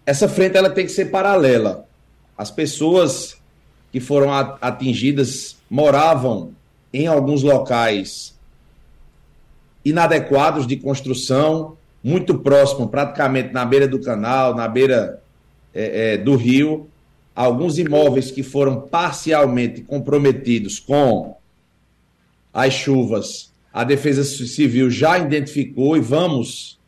essa frente ela tem que ser paralela. As pessoas que foram atingidas moravam em alguns locais inadequados de construção, muito próximo, praticamente na beira do canal, na beira é, é, do rio. Alguns imóveis que foram parcialmente comprometidos com as chuvas, a Defesa Civil já identificou e vamos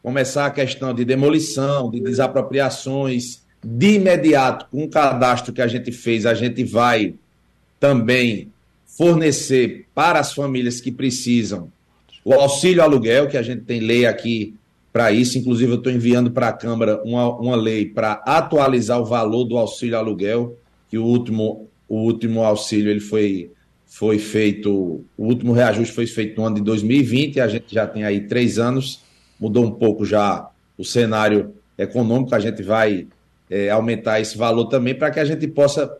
começar a questão de demolição, de desapropriações. De imediato, com o cadastro que a gente fez, a gente vai também fornecer para as famílias que precisam o auxílio aluguel, que a gente tem lei aqui para isso. Inclusive, eu estou enviando para a Câmara uma, uma lei para atualizar o valor do auxílio aluguel, que o último, o último auxílio ele foi, foi feito, o último reajuste foi feito no ano de 2020, e a gente já tem aí três anos, mudou um pouco já o cenário econômico, a gente vai é, aumentar esse valor também para que a gente possa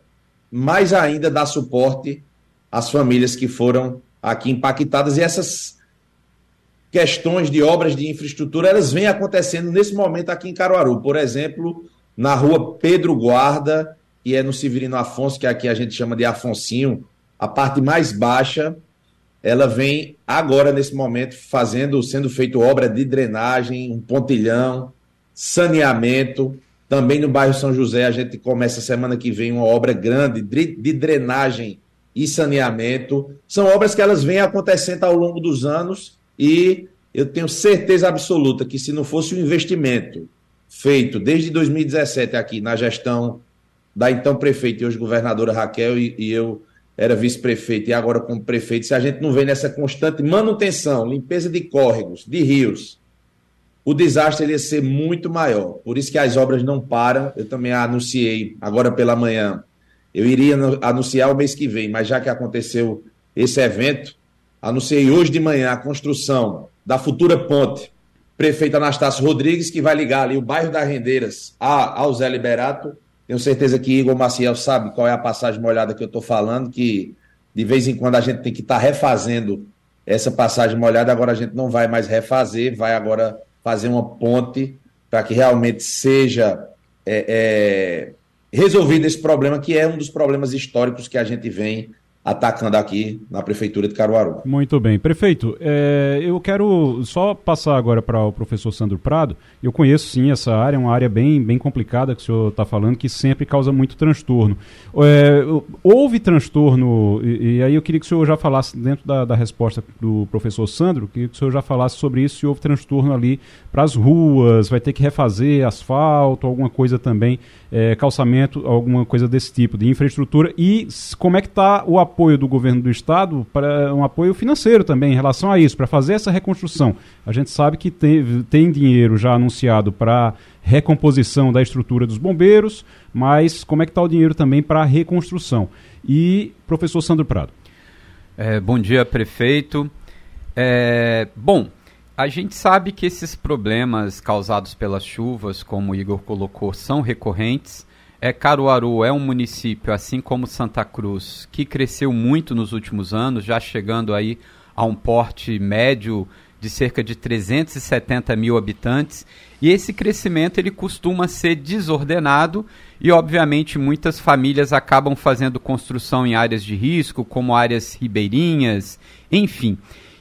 mais ainda dar suporte às famílias que foram aqui impactadas e essas questões de obras de infraestrutura, elas vêm acontecendo nesse momento aqui em Caruaru. Por exemplo, na rua Pedro Guarda, que é no Severino Afonso, que aqui a gente chama de Afonsinho, a parte mais baixa, ela vem agora, nesse momento, fazendo, sendo feito obra de drenagem, um pontilhão, saneamento. Também no bairro São José, a gente começa semana que vem uma obra grande de drenagem e saneamento. São obras que elas vêm acontecendo ao longo dos anos e eu tenho certeza absoluta que se não fosse o investimento feito desde 2017 aqui na gestão da então prefeita e hoje governadora Raquel e, e eu era vice-prefeito e agora como prefeito, se a gente não vem nessa constante manutenção, limpeza de córregos, de rios, o desastre ia ser muito maior. Por isso que as obras não param. Eu também anunciei agora pela manhã. Eu iria anunciar o mês que vem, mas já que aconteceu esse evento, Anunciei hoje de manhã a construção da futura ponte prefeito Anastácio Rodrigues, que vai ligar ali o bairro das Rendeiras ao Zé Liberato. Tenho certeza que Igor Maciel sabe qual é a passagem molhada que eu estou falando, que de vez em quando a gente tem que estar tá refazendo essa passagem molhada, agora a gente não vai mais refazer, vai agora fazer uma ponte para que realmente seja é, é, resolvido esse problema, que é um dos problemas históricos que a gente vem atacando aqui na Prefeitura de Caruaru. Muito bem. Prefeito, é, eu quero só passar agora para o professor Sandro Prado. Eu conheço sim essa área, é uma área bem, bem complicada que o senhor está falando, que sempre causa muito transtorno. É, houve transtorno, e, e, aí eu queria que o senhor já falasse, dentro da, da resposta do professor Sandro, que o senhor já falasse sobre isso, se houve transtorno ali para as ruas, vai ter que refazer asfalto, alguma coisa também, é, calçamento, alguma coisa desse tipo, de infraestrutura, e como é que está o apoio do governo do estado para um apoio financeiro também em relação a isso, para fazer essa reconstrução. A gente sabe que tem, tem dinheiro já anunciado para recomposição da estrutura dos bombeiros, mas como é que está o dinheiro também para a reconstrução? E professor Sandro Prado. É, bom dia, prefeito. É, bom, a gente sabe que esses problemas causados pelas chuvas, como o Igor colocou, são recorrentes. É, Caruaru é um município, assim como Santa Cruz, que cresceu muito nos últimos anos, já chegando aí a um porte médio de cerca de 370 mil habitantes. E esse crescimento ele costuma ser desordenado e, obviamente, muitas famílias acabam fazendo construção em áreas de risco, como áreas ribeirinhas, enfim.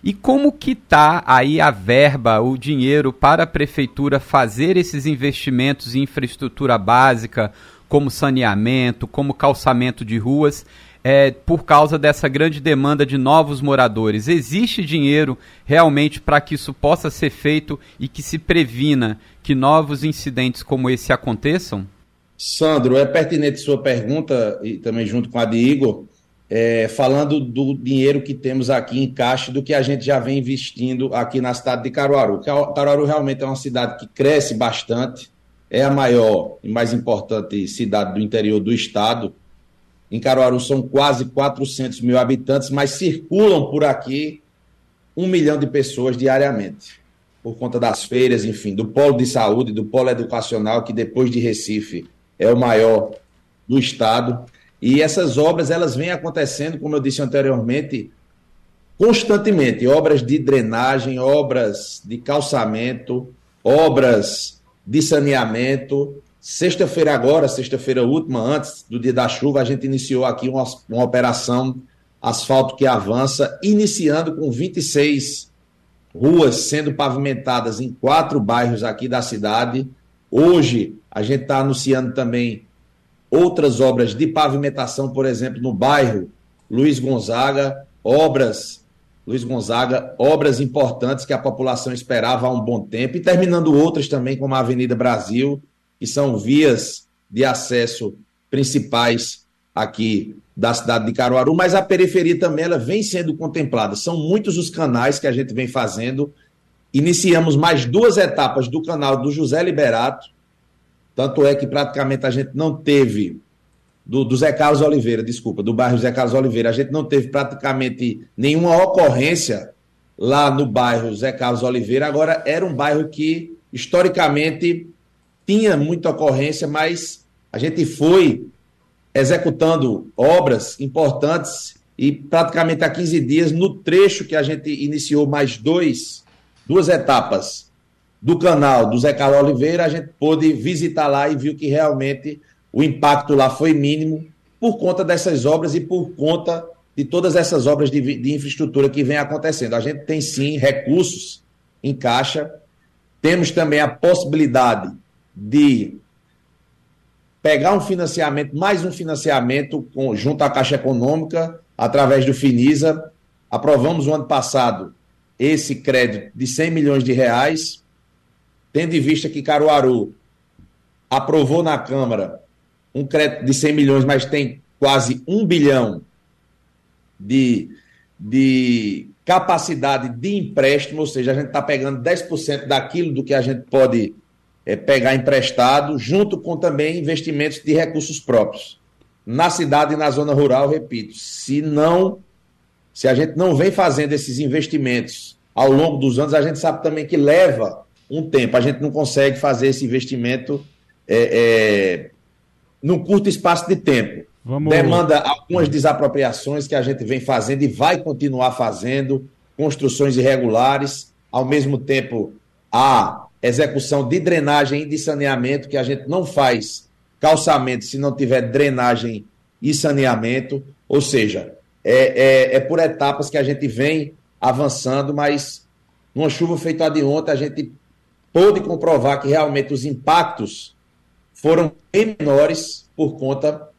E como que está aí a verba, o dinheiro para a prefeitura fazer esses investimentos em infraestrutura básica, como saneamento, como calçamento de ruas, é, por causa dessa grande demanda de novos moradores. Existe dinheiro realmente para que isso possa ser feito e que se previna que novos incidentes como esse aconteçam? Sandro, é pertinente sua pergunta, e também junto com a de Igor, é, falando do dinheiro que temos aqui em caixa, do que a gente já vem investindo aqui na cidade de Caruaru. Caruaru realmente é uma cidade que cresce bastante, é a maior e mais importante cidade do interior do estado. Em Caruaru são quase 400 mil habitantes, mas circulam por aqui um milhão de pessoas diariamente, por conta das feiras, enfim, do polo de saúde, do polo educacional, que depois de Recife é o maior do estado. E essas obras, elas vêm acontecendo, como eu disse anteriormente, constantemente obras de drenagem, obras de calçamento, obras de saneamento. Sexta-feira agora, sexta-feira última, antes do dia da chuva, a gente iniciou aqui uma, uma operação asfalto que avança, iniciando com 26 ruas sendo pavimentadas em quatro bairros aqui da cidade. Hoje, a gente está anunciando também outras obras de pavimentação, por exemplo, no bairro Luiz Gonzaga, obras Luiz Gonzaga, obras importantes que a população esperava há um bom tempo, e terminando outras também, como a Avenida Brasil, que são vias de acesso principais aqui da cidade de Caruaru, mas a periferia também ela vem sendo contemplada. São muitos os canais que a gente vem fazendo. Iniciamos mais duas etapas do canal do José Liberato, tanto é que praticamente a gente não teve do, do Zé Carlos Oliveira, desculpa, do bairro Zé Carlos Oliveira, a gente não teve praticamente nenhuma ocorrência lá no bairro Zé Carlos Oliveira. Agora, era um bairro que, historicamente, tinha muita ocorrência, mas a gente foi executando obras importantes e praticamente há 15 dias, no trecho que a gente iniciou mais dois, duas etapas do canal do Zé Carlos Oliveira, a gente pôde visitar lá e viu que realmente o impacto lá foi mínimo por conta dessas obras e por conta de todas essas obras de, de infraestrutura que vem acontecendo. A gente tem sim recursos em caixa, temos também a possibilidade de pegar um financiamento, mais um financiamento com, junto à Caixa Econômica, através do Finisa. Aprovamos o ano passado esse crédito de 100 milhões de reais, tendo em vista que Caruaru aprovou na Câmara um crédito de 100 milhões, mas tem quase um bilhão de, de capacidade de empréstimo, ou seja, a gente está pegando 10% daquilo do que a gente pode é, pegar emprestado, junto com também investimentos de recursos próprios. Na cidade e na zona rural, repito, se não, se a gente não vem fazendo esses investimentos ao longo dos anos, a gente sabe também que leva um tempo, a gente não consegue fazer esse investimento é, é, num curto espaço de tempo. Vamos... Demanda algumas desapropriações que a gente vem fazendo e vai continuar fazendo, construções irregulares, ao mesmo tempo a execução de drenagem e de saneamento, que a gente não faz calçamento se não tiver drenagem e saneamento, ou seja, é, é, é por etapas que a gente vem avançando, mas numa chuva feita de ontem, a gente pôde comprovar que realmente os impactos foram bem menores por conta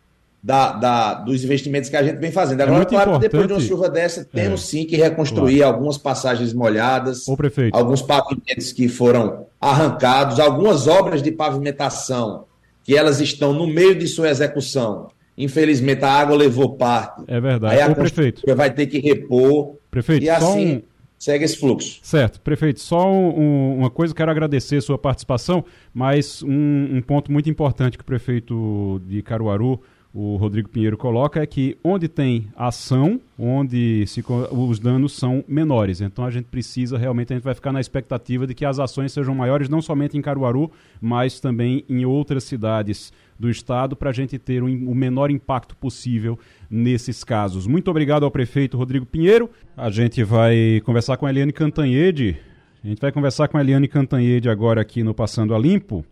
da, da, dos investimentos que a gente vem fazendo. É Agora, é claro depois de uma chuva dessa, temos é. sim que reconstruir claro. algumas passagens molhadas, alguns pavimentos que foram arrancados, algumas obras de pavimentação que elas estão no meio de sua execução. Infelizmente, a água levou parte. É verdade. Aí a Ô, prefeito. vai ter que repor. Prefeito, e assim, um segue esse fluxo. Certo, prefeito. Só um, uma coisa, quero agradecer a sua participação, mas um, um, ponto muito importante que o prefeito de Caruaru, o Rodrigo Pinheiro, coloca é que onde tem ação, onde se, os danos são menores. Então a gente precisa, realmente, a gente vai ficar na expectativa de que as ações sejam maiores, não somente em Caruaru, mas também em outras cidades do Estado para a gente ter um, o menor impacto possível nesses casos. Muito obrigado ao prefeito Rodrigo Pinheiro. A gente vai conversar com a Eliane Cantanhede. A gente vai conversar com a Eliane Cantanhede agora aqui no Passando a Limpo.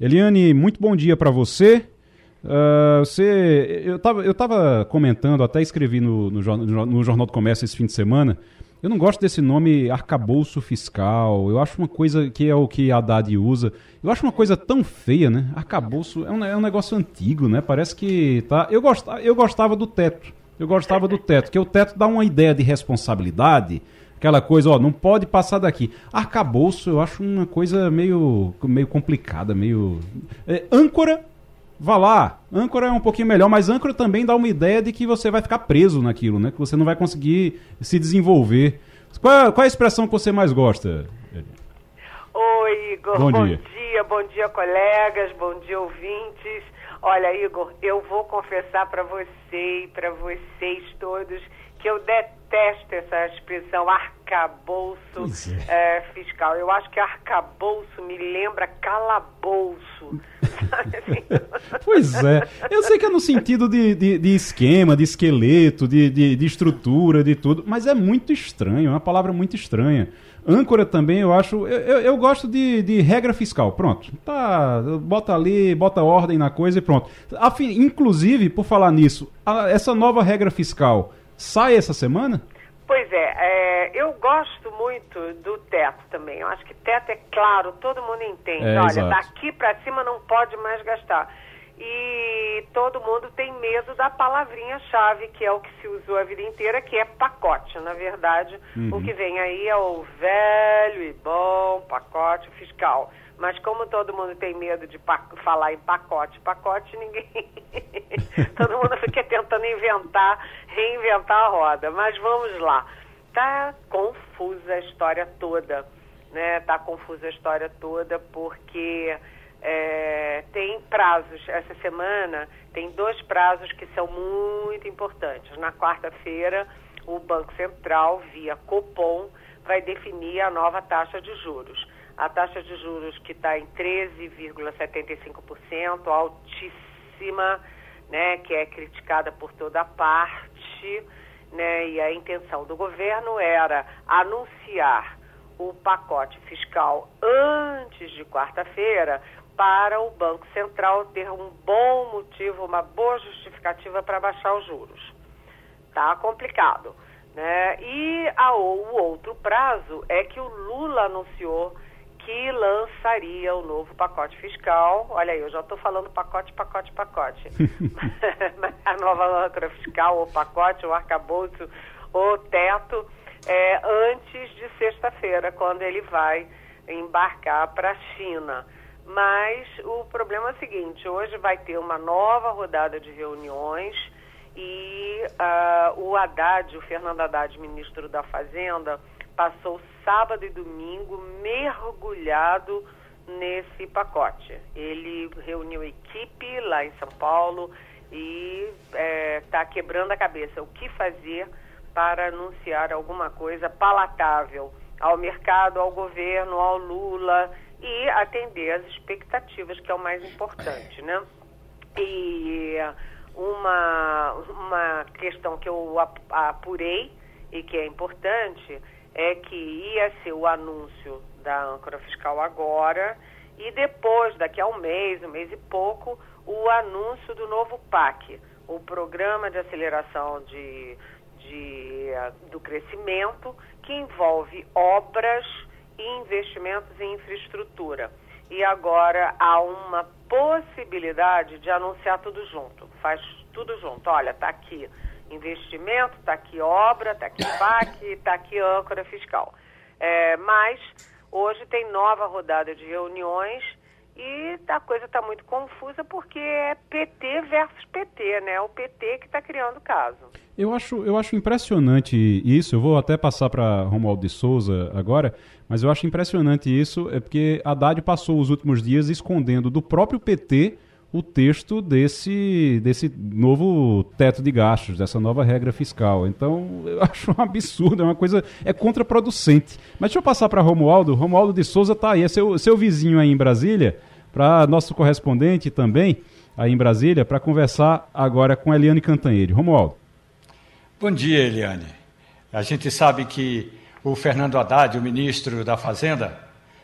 Eliane, muito bom dia para você. Uh, você eu estava eu tava comentando, até escrevi no, no, no Jornal do Comércio esse fim de semana, eu não gosto desse nome arcabouço fiscal. Eu acho uma coisa que é o que a Haddad usa. Eu acho uma coisa tão feia, né? Arcabouço é um, é um negócio antigo, né? Parece que tá. Eu gostava, eu gostava do teto. Eu gostava do teto, que o teto dá uma ideia de responsabilidade. Aquela coisa, ó, não pode passar daqui. Arcabouço eu acho uma coisa meio, meio complicada, meio. É, âncora vá lá. Âncora é um pouquinho melhor, mas âncora também dá uma ideia de que você vai ficar preso naquilo, né? Que você não vai conseguir se desenvolver. Qual, qual é a expressão que você mais gosta? Oi, Igor. Bom, bom dia. dia, bom dia, colegas, bom dia, ouvintes. Olha, Igor, eu vou confessar para você e para vocês todos que eu detesto essa expressão arcabouço é. É, fiscal. Eu acho que arcabouço me lembra calabouço. pois é. Eu sei que é no sentido de, de, de esquema, de esqueleto, de, de, de, estrutura, de tudo, mas é muito estranho, é uma palavra muito estranha. Âncora também, eu acho. Eu, eu, eu gosto de, de, regra fiscal. Pronto. Tá. Bota ali, bota ordem na coisa e pronto. Afim, inclusive, por falar nisso, a, essa nova regra fiscal sai essa semana? Pois é, é, eu gosto muito do teto também. Eu acho que teto é claro, todo mundo entende. É, Olha, exato. daqui para cima não pode mais gastar. E todo mundo tem medo da palavrinha-chave, que é o que se usou a vida inteira, que é pacote. Na verdade, uhum. o que vem aí é o velho e bom pacote fiscal. Mas como todo mundo tem medo de falar em pacote, pacote, ninguém. todo mundo fica tentando inventar, reinventar a roda. Mas vamos lá. Tá confusa a história toda. Né? Tá confusa a história toda porque é, tem prazos. Essa semana tem dois prazos que são muito importantes. Na quarta-feira, o Banco Central, via Copom, vai definir a nova taxa de juros a taxa de juros que está em 13,75%, altíssima, né, que é criticada por toda parte, né, e a intenção do governo era anunciar o pacote fiscal antes de quarta-feira para o Banco Central ter um bom motivo, uma boa justificativa para baixar os juros. Tá complicado, né? E a, o outro prazo é que o Lula anunciou que lançaria o novo pacote fiscal. Olha aí, eu já estou falando pacote, pacote, pacote. a nova âncora fiscal, o pacote, o arcabouço, o teto, é, antes de sexta-feira, quando ele vai embarcar para a China. Mas o problema é o seguinte: hoje vai ter uma nova rodada de reuniões e uh, o Haddad, o Fernando Haddad, ministro da Fazenda, passou sábado e domingo mergulhado nesse pacote. Ele reuniu equipe lá em São Paulo e está é, tá quebrando a cabeça o que fazer para anunciar alguma coisa palatável ao mercado, ao governo, ao Lula e atender às expectativas, que é o mais importante, né? E uma, uma questão que eu apurei e que é importante é que ia ser o anúncio da âncora fiscal agora e depois, daqui a um mês, um mês e pouco, o anúncio do novo PAC, o Programa de Aceleração de, de, do Crescimento, que envolve obras e investimentos em infraestrutura. E agora há uma possibilidade de anunciar tudo junto, faz tudo junto. Olha, está aqui investimento, está aqui obra, está aqui PAC, está aqui âncora fiscal. É, mas hoje tem nova rodada de reuniões e a coisa está muito confusa porque é PT versus PT, né? O PT que está criando o caso. Eu acho, eu acho impressionante isso. Eu vou até passar para Romualdo de Souza agora, mas eu acho impressionante isso, é porque Haddad passou os últimos dias escondendo do próprio PT o texto desse, desse novo teto de gastos, dessa nova regra fiscal. Então, eu acho um absurdo, é uma coisa, é contraproducente. Mas deixa eu passar para Romualdo. Romualdo de Souza está aí, é seu, seu vizinho aí em Brasília, para nosso correspondente também aí em Brasília, para conversar agora com Eliane Cantanhede. Romualdo. Bom dia, Eliane. A gente sabe que o Fernando Haddad, o ministro da Fazenda,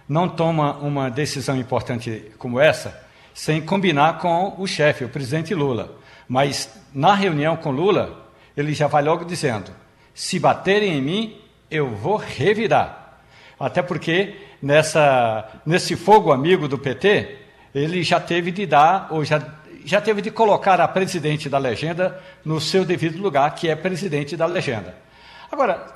não toma uma decisão importante como essa sem combinar com o chefe, o presidente Lula. Mas na reunião com Lula, ele já vai logo dizendo: se baterem em mim, eu vou revirar. Até porque nessa, nesse fogo amigo do PT, ele já teve de dar, ou já, já teve de colocar a presidente da legenda no seu devido lugar, que é presidente da legenda. Agora,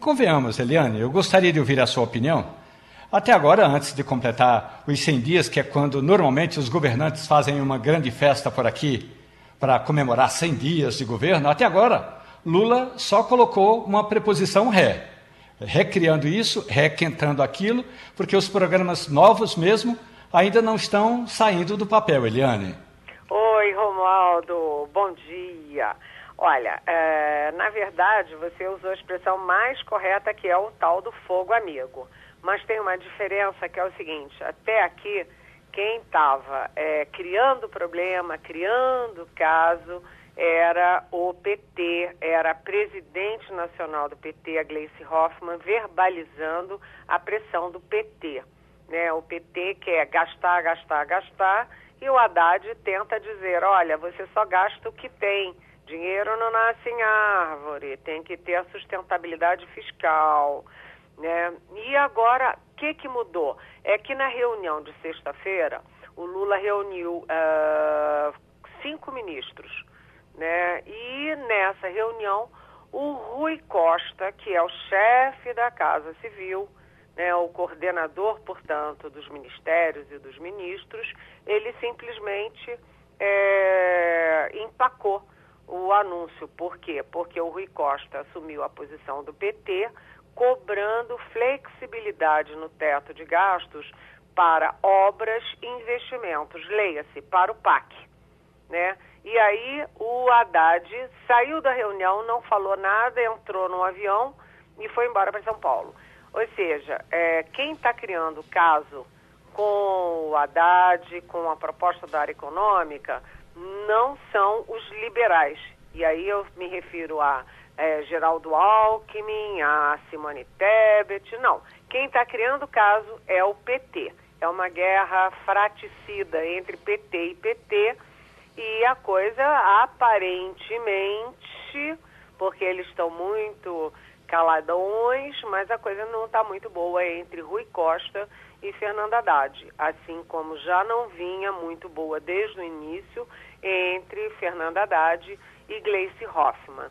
convenhamos, Eliane, eu gostaria de ouvir a sua opinião até agora, antes de completar os 100 dias, que é quando normalmente os governantes fazem uma grande festa por aqui para comemorar 100 dias de governo, até agora, Lula só colocou uma preposição ré, recriando isso, requentando aquilo, porque os programas novos mesmo ainda não estão saindo do papel, Eliane. Oi, Romualdo, bom dia. Olha, é, na verdade, você usou a expressão mais correta que é o tal do fogo amigo. Mas tem uma diferença que é o seguinte: até aqui, quem estava é, criando problema, criando caso, era o PT, era a presidente nacional do PT, a Gleice Hoffmann, verbalizando a pressão do PT. Né? O PT quer gastar, gastar, gastar, e o Haddad tenta dizer: olha, você só gasta o que tem Dinheiro não nasce em árvore, tem que ter a sustentabilidade fiscal. Né? E agora, o que, que mudou? É que na reunião de sexta-feira, o Lula reuniu uh, cinco ministros. Né? E nessa reunião, o Rui Costa, que é o chefe da Casa Civil, né, o coordenador, portanto, dos ministérios e dos ministros, ele simplesmente é, empacou o anúncio. Por quê? Porque o Rui Costa assumiu a posição do PT, cobrando flexibilidade no teto de gastos para obras e investimentos, leia-se, para o PAC. Né? E aí o Haddad saiu da reunião, não falou nada, entrou no avião e foi embora para São Paulo. Ou seja, é, quem está criando caso com o Haddad, com a proposta da área econômica, não são os liberais. E aí eu me refiro a é, Geraldo Alckmin, a Simone Tebet, não. Quem está criando o caso é o PT. É uma guerra fraticida entre PT e PT e a coisa aparentemente, porque eles estão muito caladões, mas a coisa não está muito boa entre Rui Costa e Fernando Haddad, assim como já não vinha muito boa desde o início entre Fernando Haddad e Gleice Hoffmann.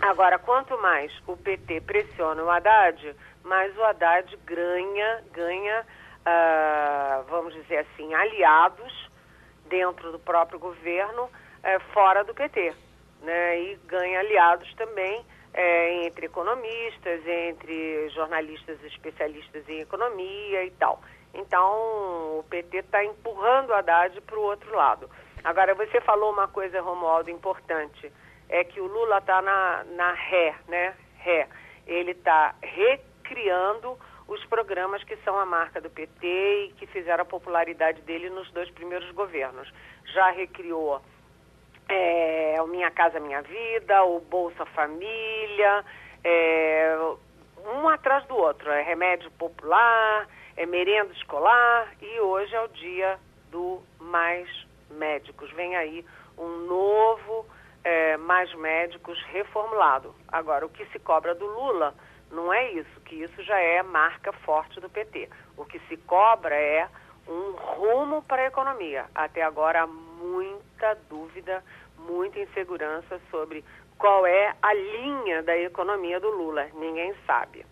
Agora, quanto mais o PT pressiona o Haddad, mais o Haddad ganha, ganha, uh, vamos dizer assim, aliados dentro do próprio governo, uh, fora do PT, né? E ganha aliados também é, entre economistas, entre jornalistas especialistas em economia e tal. Então, o PT está empurrando o Haddad para o outro lado. Agora, você falou uma coisa, Romualdo, importante, é que o Lula está na, na ré, né? Ré. Ele está recriando os programas que são a marca do PT e que fizeram a popularidade dele nos dois primeiros governos. Já recriou é, o Minha Casa Minha Vida, o Bolsa Família, é, um atrás do outro. É remédio popular, é merenda escolar e hoje é o dia do Mais Médicos. Vem aí um novo é, Mais Médicos reformulado. Agora, o que se cobra do Lula não é isso, que isso já é marca forte do PT. O que se cobra é um rumo para a economia. Até agora, muita dúvida muita insegurança sobre qual é a linha da economia do Lula. Ninguém sabe.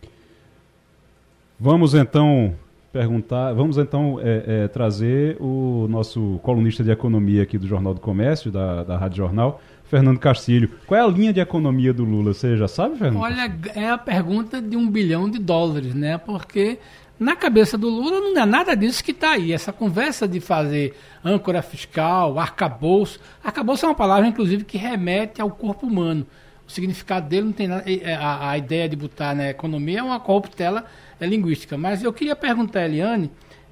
Vamos então perguntar, vamos então é, é, trazer o nosso colunista de economia aqui do Jornal do Comércio, da, da Rádio Jornal, Fernando Castilho. Qual é a linha de economia do Lula? Você já sabe, Fernando? Olha, é a pergunta de um bilhão de dólares, né? Porque na cabeça do Lula não é nada disso que está aí. Essa conversa de fazer âncora fiscal, arcabouço. Arcabouço é uma palavra, inclusive, que remete ao corpo humano. O significado dele não tem nada. A, a ideia de botar na economia é uma corruptela é linguística. Mas eu queria perguntar a Eliane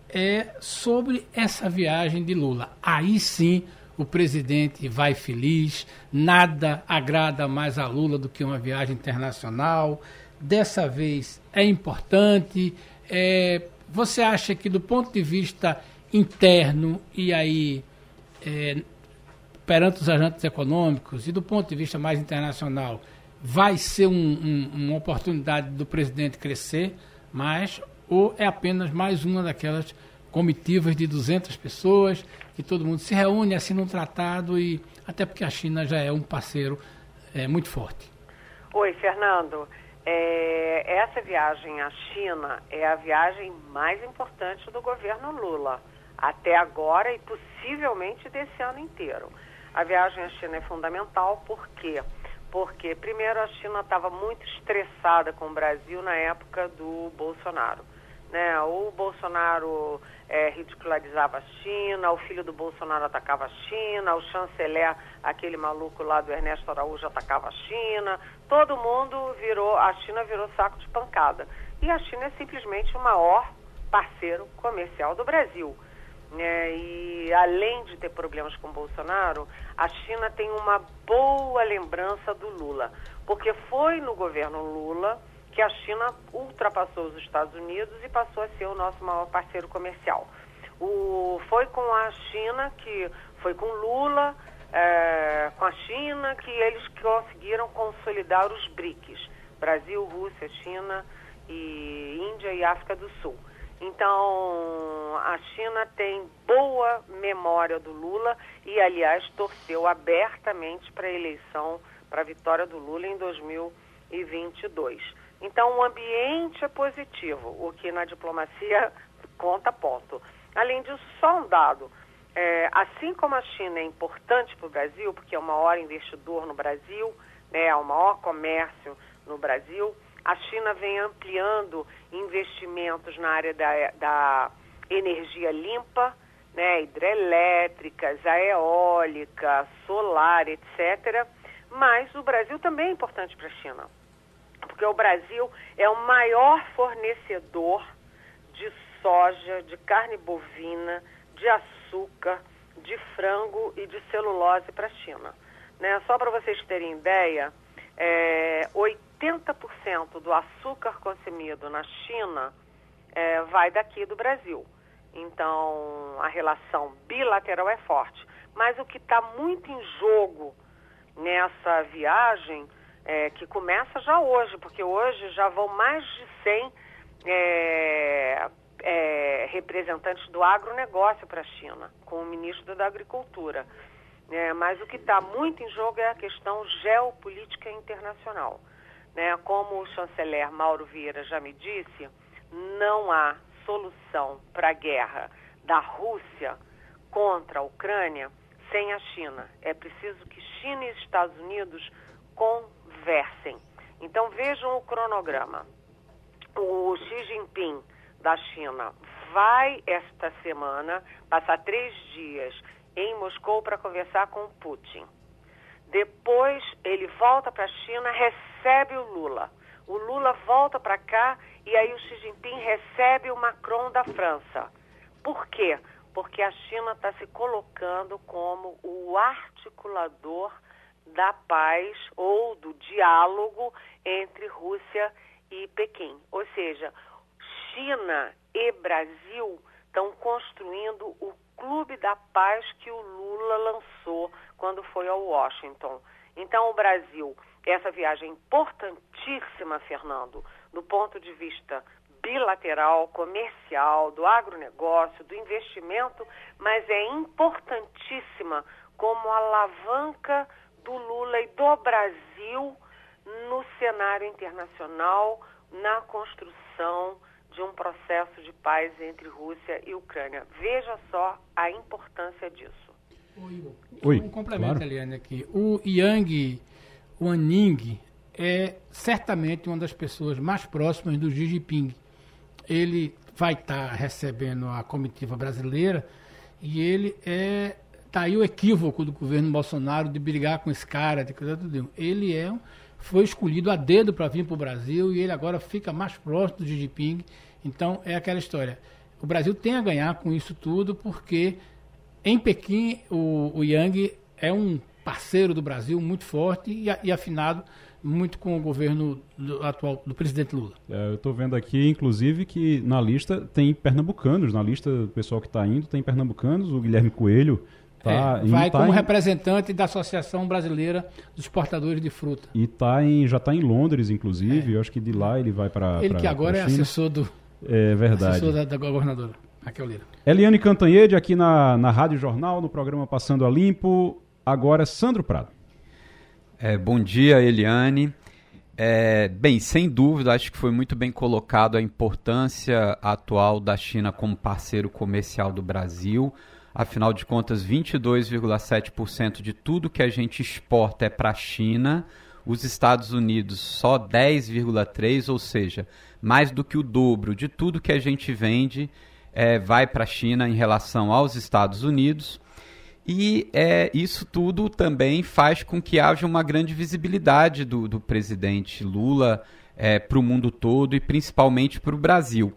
é, sobre essa viagem de Lula. Aí sim o presidente vai feliz, nada agrada mais a Lula do que uma viagem internacional. Dessa vez é importante é, você acha que do ponto de vista interno e aí é, perante os agentes econômicos e do ponto de vista mais internacional vai ser um, um, uma oportunidade do presidente crescer mais ou é apenas mais uma daquelas comitivas de 200 pessoas que todo mundo se reúne assim num tratado e até porque a China já é um parceiro é, muito forte. Oi, Fernando. É, essa viagem à China é a viagem mais importante do governo Lula, até agora e possivelmente desse ano inteiro. A viagem à China é fundamental, por quê? Porque, primeiro, a China estava muito estressada com o Brasil na época do Bolsonaro. Né? O Bolsonaro é, ridicularizava a China, o filho do Bolsonaro atacava a China, o chanceler, aquele maluco lá do Ernesto Araújo, atacava a China. Todo mundo virou, a China virou saco de pancada. E a China é simplesmente o maior parceiro comercial do Brasil. É, e além de ter problemas com Bolsonaro, a China tem uma boa lembrança do Lula, porque foi no governo Lula que a China ultrapassou os Estados Unidos e passou a ser o nosso maior parceiro comercial. O, foi com a China que foi com Lula, é, com a China que eles conseguiram consolidar os BRICS: Brasil, Rússia, China e Índia e África do Sul. Então, a China tem boa memória do Lula e, aliás, torceu abertamente para a eleição, para a vitória do Lula em 2022. Então, o ambiente é positivo, o que na diplomacia conta ponto. Além disso, só um dado. É, assim como a China é importante para o Brasil, porque é o maior investidor no Brasil, né, é o maior comércio no Brasil, a China vem ampliando investimentos na área da, da energia limpa, né, hidrelétricas, eólica, solar, etc. Mas o Brasil também é importante para a China, porque o Brasil é o maior fornecedor de soja, de carne bovina, de açúcar, de frango e de celulose para a China. Né? Só para vocês terem ideia, é, 80% do açúcar consumido na China é, vai daqui do Brasil. Então, a relação bilateral é forte. Mas o que está muito em jogo nessa viagem, é, que começa já hoje, porque hoje já vão mais de 100 é, é, representantes do agronegócio para a China, com o ministro da Agricultura. É, mas o que está muito em jogo é a questão geopolítica internacional. Né? Como o chanceler Mauro Vieira já me disse, não há solução para a guerra da Rússia contra a Ucrânia sem a China. É preciso que China e Estados Unidos conversem. Então vejam o cronograma. O Xi Jinping da China vai esta semana passar três dias em Moscou para conversar com Putin. Depois ele volta para a China, recebe o Lula. O Lula volta para cá e aí o Xi Jinping recebe o Macron da França. Por quê? Porque a China está se colocando como o articulador da paz ou do diálogo entre Rússia e Pequim. Ou seja, China e Brasil estão construindo o Clube da Paz que o Lula lançou quando foi ao Washington. Então, o Brasil, essa viagem importantíssima, Fernando, do ponto de vista bilateral, comercial, do agronegócio, do investimento, mas é importantíssima como alavanca do Lula e do Brasil no cenário internacional, na construção de um processo de paz entre Rússia e Ucrânia. Veja só a importância disso. Oi, um complemento, claro. Eliane, aqui. O Yang Wanning é certamente uma das pessoas mais próximas do Xi Jinping. Ele vai estar tá recebendo a comitiva brasileira e ele é tá aí o equívoco do governo Bolsonaro de brigar com esse cara, de coisa tudo. Ele é foi escolhido a dedo para vir para o Brasil e ele agora fica mais próximo do Xi Jinping então, é aquela história. O Brasil tem a ganhar com isso tudo, porque em Pequim o, o Yang é um parceiro do Brasil muito forte e, e afinado muito com o governo do, atual do presidente Lula. É, eu estou vendo aqui, inclusive, que na lista tem pernambucanos, na lista do pessoal que está indo tem pernambucanos, o Guilherme Coelho Tá, é, vai tá como em... representante da Associação Brasileira dos Exportadores de Fruta. E tá em, já está em Londres, inclusive. É. Eu acho que de lá ele vai para. Ele pra, que agora é assessor do, é verdade. Assessor da, da governadora, Raquel Lira. Eliane Cantanhede aqui na, na Rádio Jornal, no programa Passando a Limpo. Agora, Sandro Prado. É, bom dia, Eliane. É, bem, sem dúvida, acho que foi muito bem colocado a importância atual da China como parceiro comercial do Brasil. Afinal de contas, 22,7% de tudo que a gente exporta é para a China os Estados Unidos só 10,3, ou seja, mais do que o dobro de tudo que a gente vende é, vai para a China em relação aos Estados Unidos. E é, isso tudo também faz com que haja uma grande visibilidade do, do presidente Lula é, para o mundo todo e principalmente para o Brasil.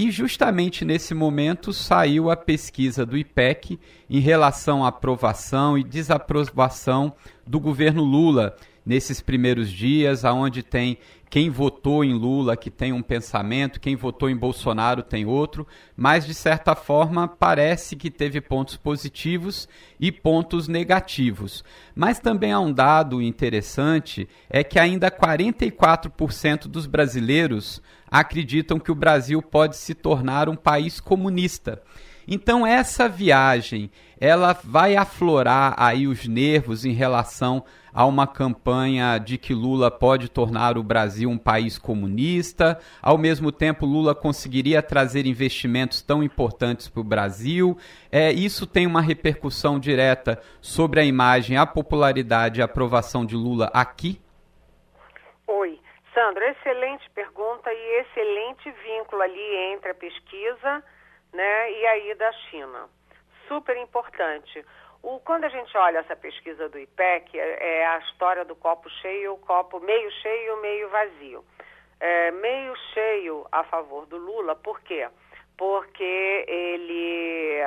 E justamente nesse momento saiu a pesquisa do IPEC em relação à aprovação e desaprovação do governo Lula nesses primeiros dias, aonde tem quem votou em Lula que tem um pensamento, quem votou em Bolsonaro tem outro, mas de certa forma parece que teve pontos positivos e pontos negativos. Mas também há um dado interessante, é que ainda 44% dos brasileiros acreditam que o Brasil pode se tornar um país comunista. Então essa viagem, ela vai aflorar aí os nervos em relação a uma campanha de que Lula pode tornar o Brasil um país comunista. Ao mesmo tempo, Lula conseguiria trazer investimentos tão importantes para o Brasil. É, isso tem uma repercussão direta sobre a imagem, a popularidade e a aprovação de Lula aqui? Oi. Sandro, excelente pergunta e excelente vínculo ali entre a pesquisa né, e aí da China. Super importante. O, quando a gente olha essa pesquisa do IPEC, é, é a história do copo cheio, copo meio cheio, meio vazio. É, meio cheio a favor do Lula, por quê? Porque ele,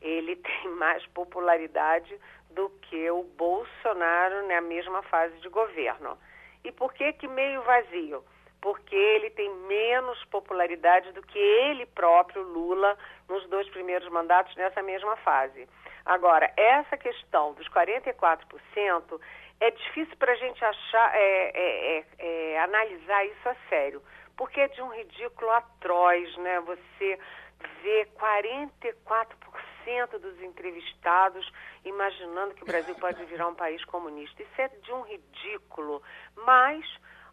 ele tem mais popularidade do que o Bolsonaro na mesma fase de governo. E por que, que meio vazio? porque ele tem menos popularidade do que ele próprio, Lula, nos dois primeiros mandatos nessa mesma fase. Agora, essa questão dos 44% é difícil para a gente achar, é, é, é, é, analisar isso a sério, porque é de um ridículo atroz, né? Você vê 44% dos entrevistados imaginando que o Brasil pode virar um país comunista. Isso é de um ridículo, mas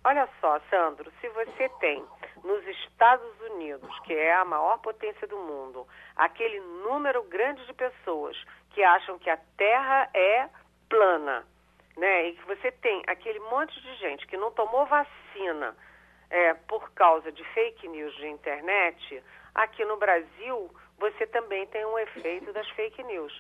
Olha só, Sandro, se você tem nos Estados Unidos, que é a maior potência do mundo, aquele número grande de pessoas que acham que a Terra é plana, né? E que você tem aquele monte de gente que não tomou vacina é, por causa de fake news de internet, aqui no Brasil você também tem um efeito das fake news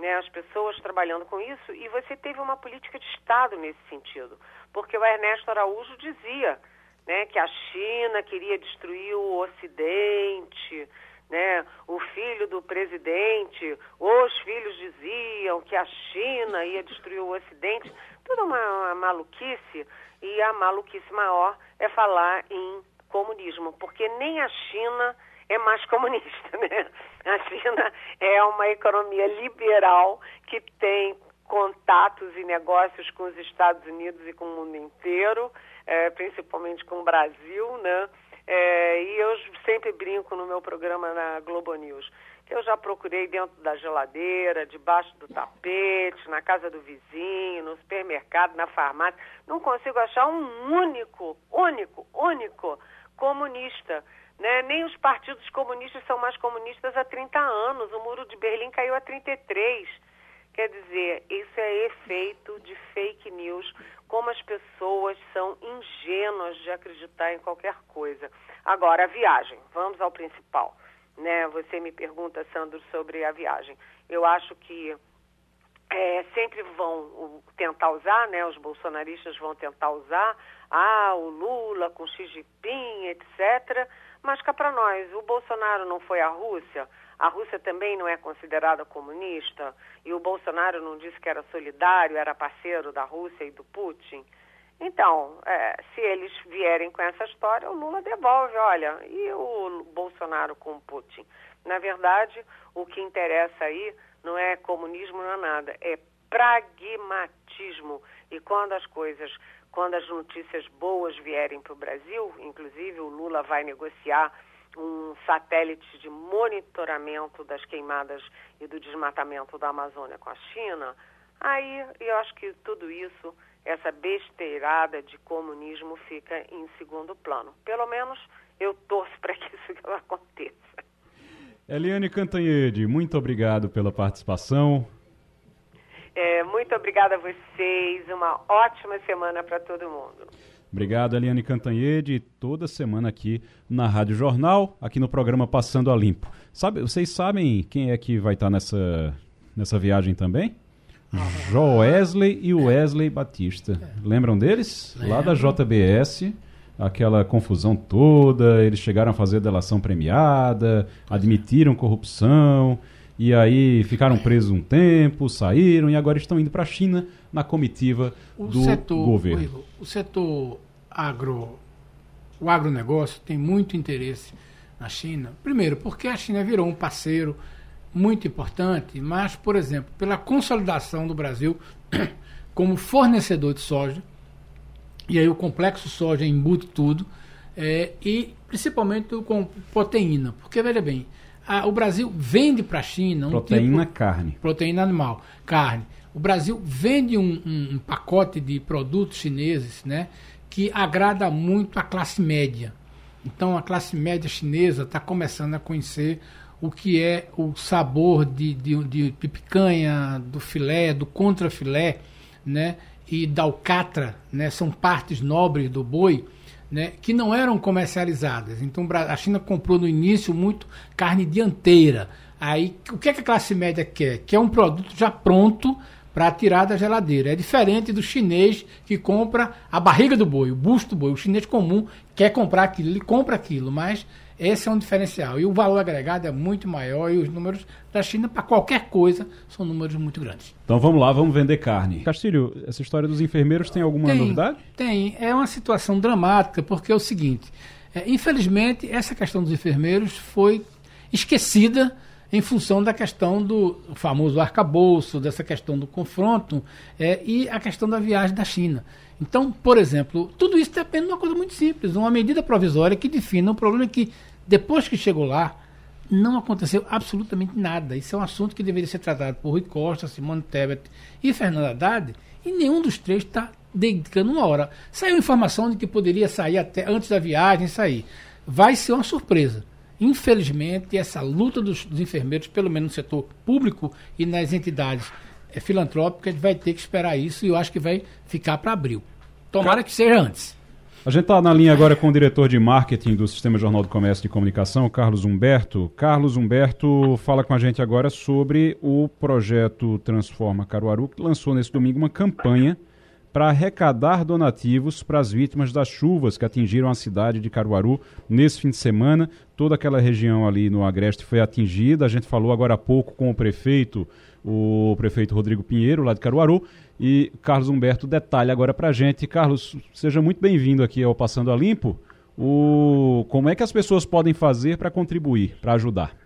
né, as pessoas trabalhando com isso, e você teve uma política de Estado nesse sentido, porque o Ernesto Araújo dizia né, que a China queria destruir o Ocidente, né, o filho do presidente, os filhos diziam que a China ia destruir o Ocidente, tudo uma, uma maluquice, e a maluquice maior é falar em comunismo, porque nem a China é mais comunista, né? A China é uma economia liberal que tem contatos e negócios com os Estados Unidos e com o mundo inteiro, é, principalmente com o Brasil, né? É, e eu sempre brinco no meu programa na Globo News eu já procurei dentro da geladeira, debaixo do tapete, na casa do vizinho, no supermercado, na farmácia. Não consigo achar um único, único, único comunista. Né? Nem os partidos comunistas são mais comunistas há 30 anos. O muro de Berlim caiu há 33. Quer dizer, isso é efeito de fake news, como as pessoas são ingênuas de acreditar em qualquer coisa. Agora, a viagem. Vamos ao principal. Né? Você me pergunta, Sandro, sobre a viagem. Eu acho que é, sempre vão tentar usar, né? Os bolsonaristas vão tentar usar, ah, o Lula com Xi Jinping, etc., mas cá para nós, o Bolsonaro não foi à Rússia, a Rússia também não é considerada comunista, e o Bolsonaro não disse que era solidário, era parceiro da Rússia e do Putin. Então, é, se eles vierem com essa história, o Lula devolve, olha, e o Bolsonaro com o Putin? Na verdade, o que interessa aí não é comunismo, não é nada, é pragmatismo. E quando as coisas quando as notícias boas vierem para o Brasil, inclusive o Lula vai negociar um satélite de monitoramento das queimadas e do desmatamento da Amazônia com a China, aí eu acho que tudo isso, essa besteirada de comunismo fica em segundo plano. Pelo menos eu torço para que isso aconteça. Eliane Cantanhede, muito obrigado pela participação. É, muito obrigada. A vocês. Uma ótima semana para todo mundo. Obrigado, Eliane Cantanhede, toda semana aqui na Rádio Jornal, aqui no programa Passando a Limpo. Sabe, vocês sabem quem é que vai estar nessa, nessa viagem também? Joesley e Wesley Batista. Lembram deles? Lá da JBS, aquela confusão toda, eles chegaram a fazer delação premiada, admitiram corrupção, e aí ficaram presos um tempo, saíram e agora estão indo para a China na comitiva o do setor, governo. O, o setor agro, o agronegócio tem muito interesse na China. Primeiro, porque a China virou um parceiro muito importante, mas, por exemplo, pela consolidação do Brasil como fornecedor de soja, e aí o complexo soja embute tudo, é, e principalmente com proteína, porque veja bem, a, o Brasil vende para a China um proteína tipo, carne, proteína animal, carne. O Brasil vende um, um, um pacote de produtos chineses, né, que agrada muito a classe média. Então a classe média chinesa está começando a conhecer o que é o sabor de, de, de picanha, do filé, do contrafilé, né? E da alcatra, né? São partes nobres do boi, né? Que não eram comercializadas. Então a China comprou no início muito carne dianteira. Aí o que, é que a classe média quer? Quer um produto já pronto para tirar da geladeira. É diferente do chinês que compra a barriga do boi, o busto do boi. O chinês comum quer comprar aquilo, ele compra aquilo, mas esse é um diferencial. E o valor agregado é muito maior e os números da China, para qualquer coisa, são números muito grandes. Então vamos lá, vamos vender carne. Castilho, essa história dos enfermeiros tem alguma tem, novidade? Tem. É uma situação dramática, porque é o seguinte: é, infelizmente, essa questão dos enfermeiros foi esquecida em função da questão do famoso arcabouço, dessa questão do confronto é, e a questão da viagem da China. Então, por exemplo, tudo isso depende de uma coisa muito simples, uma medida provisória que defina o problema que depois que chegou lá, não aconteceu absolutamente nada. Isso é um assunto que deveria ser tratado por Rui Costa, Simone Tebet e Fernando Haddad, e nenhum dos três está dedicando uma hora. Saiu informação de que poderia sair até antes da viagem, sair. Vai ser uma surpresa. Infelizmente, essa luta dos, dos enfermeiros, pelo menos no setor público e nas entidades é, filantrópicas, vai ter que esperar isso e eu acho que vai ficar para abril. Tomara que seja antes. A gente está na linha agora com o diretor de marketing do Sistema Jornal do Comércio de Comunicação, Carlos Humberto. Carlos Humberto fala com a gente agora sobre o projeto Transforma Caruaru, que lançou nesse domingo uma campanha para arrecadar donativos para as vítimas das chuvas que atingiram a cidade de Caruaru nesse fim de semana. Toda aquela região ali no Agreste foi atingida. A gente falou agora há pouco com o prefeito, o prefeito Rodrigo Pinheiro, lá de Caruaru, e Carlos Humberto detalha agora para a gente. Carlos, seja muito bem-vindo aqui ao Passando a Limpo. O... Como é que as pessoas podem fazer para contribuir, para ajudar?